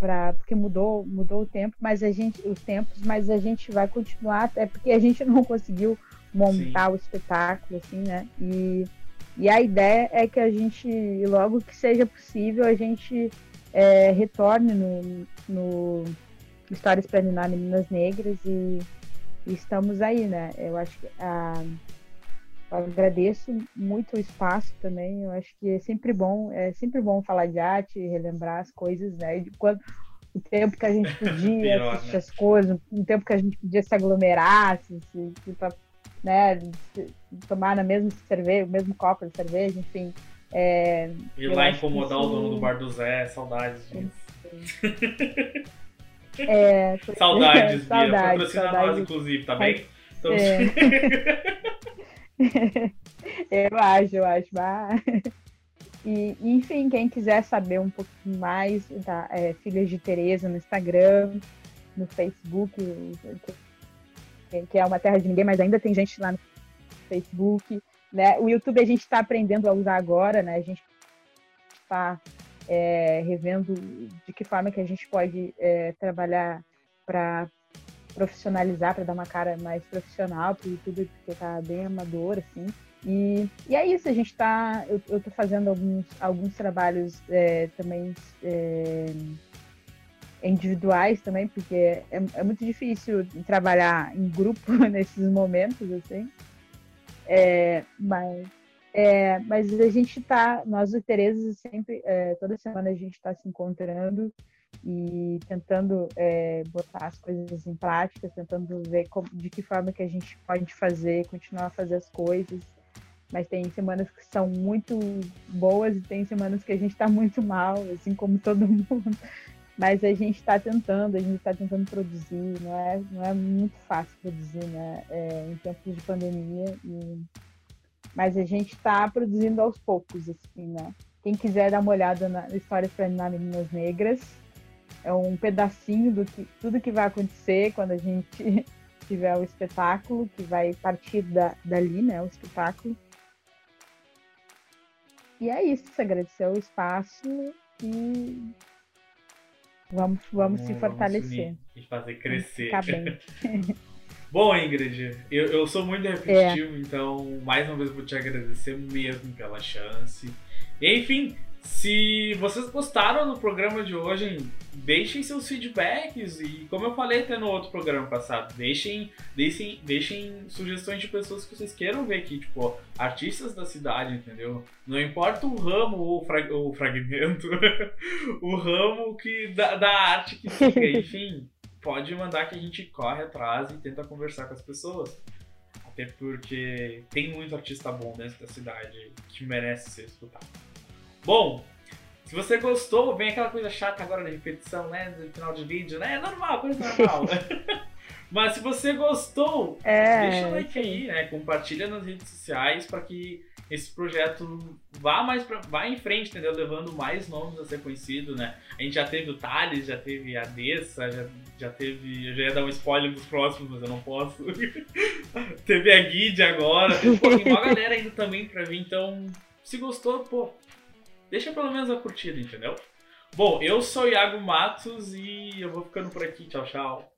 pra, porque mudou, mudou o tempo, mas a gente, os tempos, mas a gente vai continuar, até porque a gente não conseguiu montar Sim. o espetáculo, assim, né? E, e a ideia é que a gente, logo que seja possível, a gente é, retorne no, no Histórias para Meninas Negras e, e, estamos aí, né? Eu acho que a, eu agradeço muito o espaço também. Eu acho que é sempre bom, é sempre bom falar de arte, relembrar as coisas, né? De quando, o tempo que a gente podia Pior, assistir né? as coisas, o tempo que a gente podia se aglomerar, se, se, se né, tomar na mesma cerveja, o mesmo copo de cerveja, enfim. É, Ir lá incomodar o dono do bar do Zé, saudades disso. É, saudades, Bia. Saudades, Patrocina saudades. nós, inclusive, tá bem? Então... É. eu acho, eu acho. E, enfim, quem quiser saber um pouquinho mais, tá, é, Filhas de Tereza no Instagram, no Facebook, que é uma terra de ninguém, mas ainda tem gente lá no Facebook. Né? O YouTube a gente está aprendendo a usar agora, né? A gente está é, revendo de que forma que a gente pode é, trabalhar para profissionalizar, para dar uma cara mais profissional para o YouTube, porque está bem amador, assim. E, e é isso, a gente está. Eu, estou fazendo alguns, alguns trabalhos é, também é, individuais também, porque é, é, muito difícil trabalhar em grupo nesses momentos, assim. É, mas, é, mas a gente está, nós o Tereza sempre, é, toda semana a gente está se encontrando e tentando é, botar as coisas em prática, tentando ver como, de que forma que a gente pode fazer, continuar a fazer as coisas. Mas tem semanas que são muito boas e tem semanas que a gente está muito mal, assim como todo mundo. Mas a gente está tentando, a gente está tentando produzir, não é, não é muito fácil produzir, né? É, em tempos de pandemia. E... Mas a gente está produzindo aos poucos, assim, né? Quem quiser dar uma olhada na Histórias para Meninas Negras, é um pedacinho do que tudo que vai acontecer quando a gente tiver o espetáculo, que vai partir da, dali, né? O espetáculo. E é isso, agradecer o espaço e Vamos, vamos, se fortalecer. e fazer crescer. Bom, Ingrid, eu, eu sou muito repetitivo, é. então mais uma vez vou te agradecer mesmo pela chance. Enfim, se vocês gostaram do programa de hoje, deixem seus feedbacks e, como eu falei até no outro programa passado, deixem, deixem, deixem sugestões de pessoas que vocês queiram ver aqui, tipo, artistas da cidade, entendeu? Não importa o ramo ou fra o fragmento, o ramo que da, da arte que fica, enfim, pode mandar que a gente corre atrás e tenta conversar com as pessoas. Até porque tem muito artista bom dentro da cidade que merece ser escutado. Bom, se você gostou, vem aquela coisa chata agora da repetição, né? No final de vídeo, né? É normal, coisa normal. Mas se você gostou, é, deixa o like aí, né? Compartilha nas redes sociais para que esse projeto vá mais pra, vá em frente, entendeu? Levando mais nomes a ser conhecido, né? A gente já teve o Thales, já teve a Dessa, já, já teve. Eu já ia dar um spoiler dos próximos, mas eu não posso. teve a Guide agora. Pô, tem uma galera ainda também pra vir, então. Se gostou, pô, deixa pelo menos a curtida, entendeu? Bom, eu sou Iago Matos e eu vou ficando por aqui. Tchau, tchau.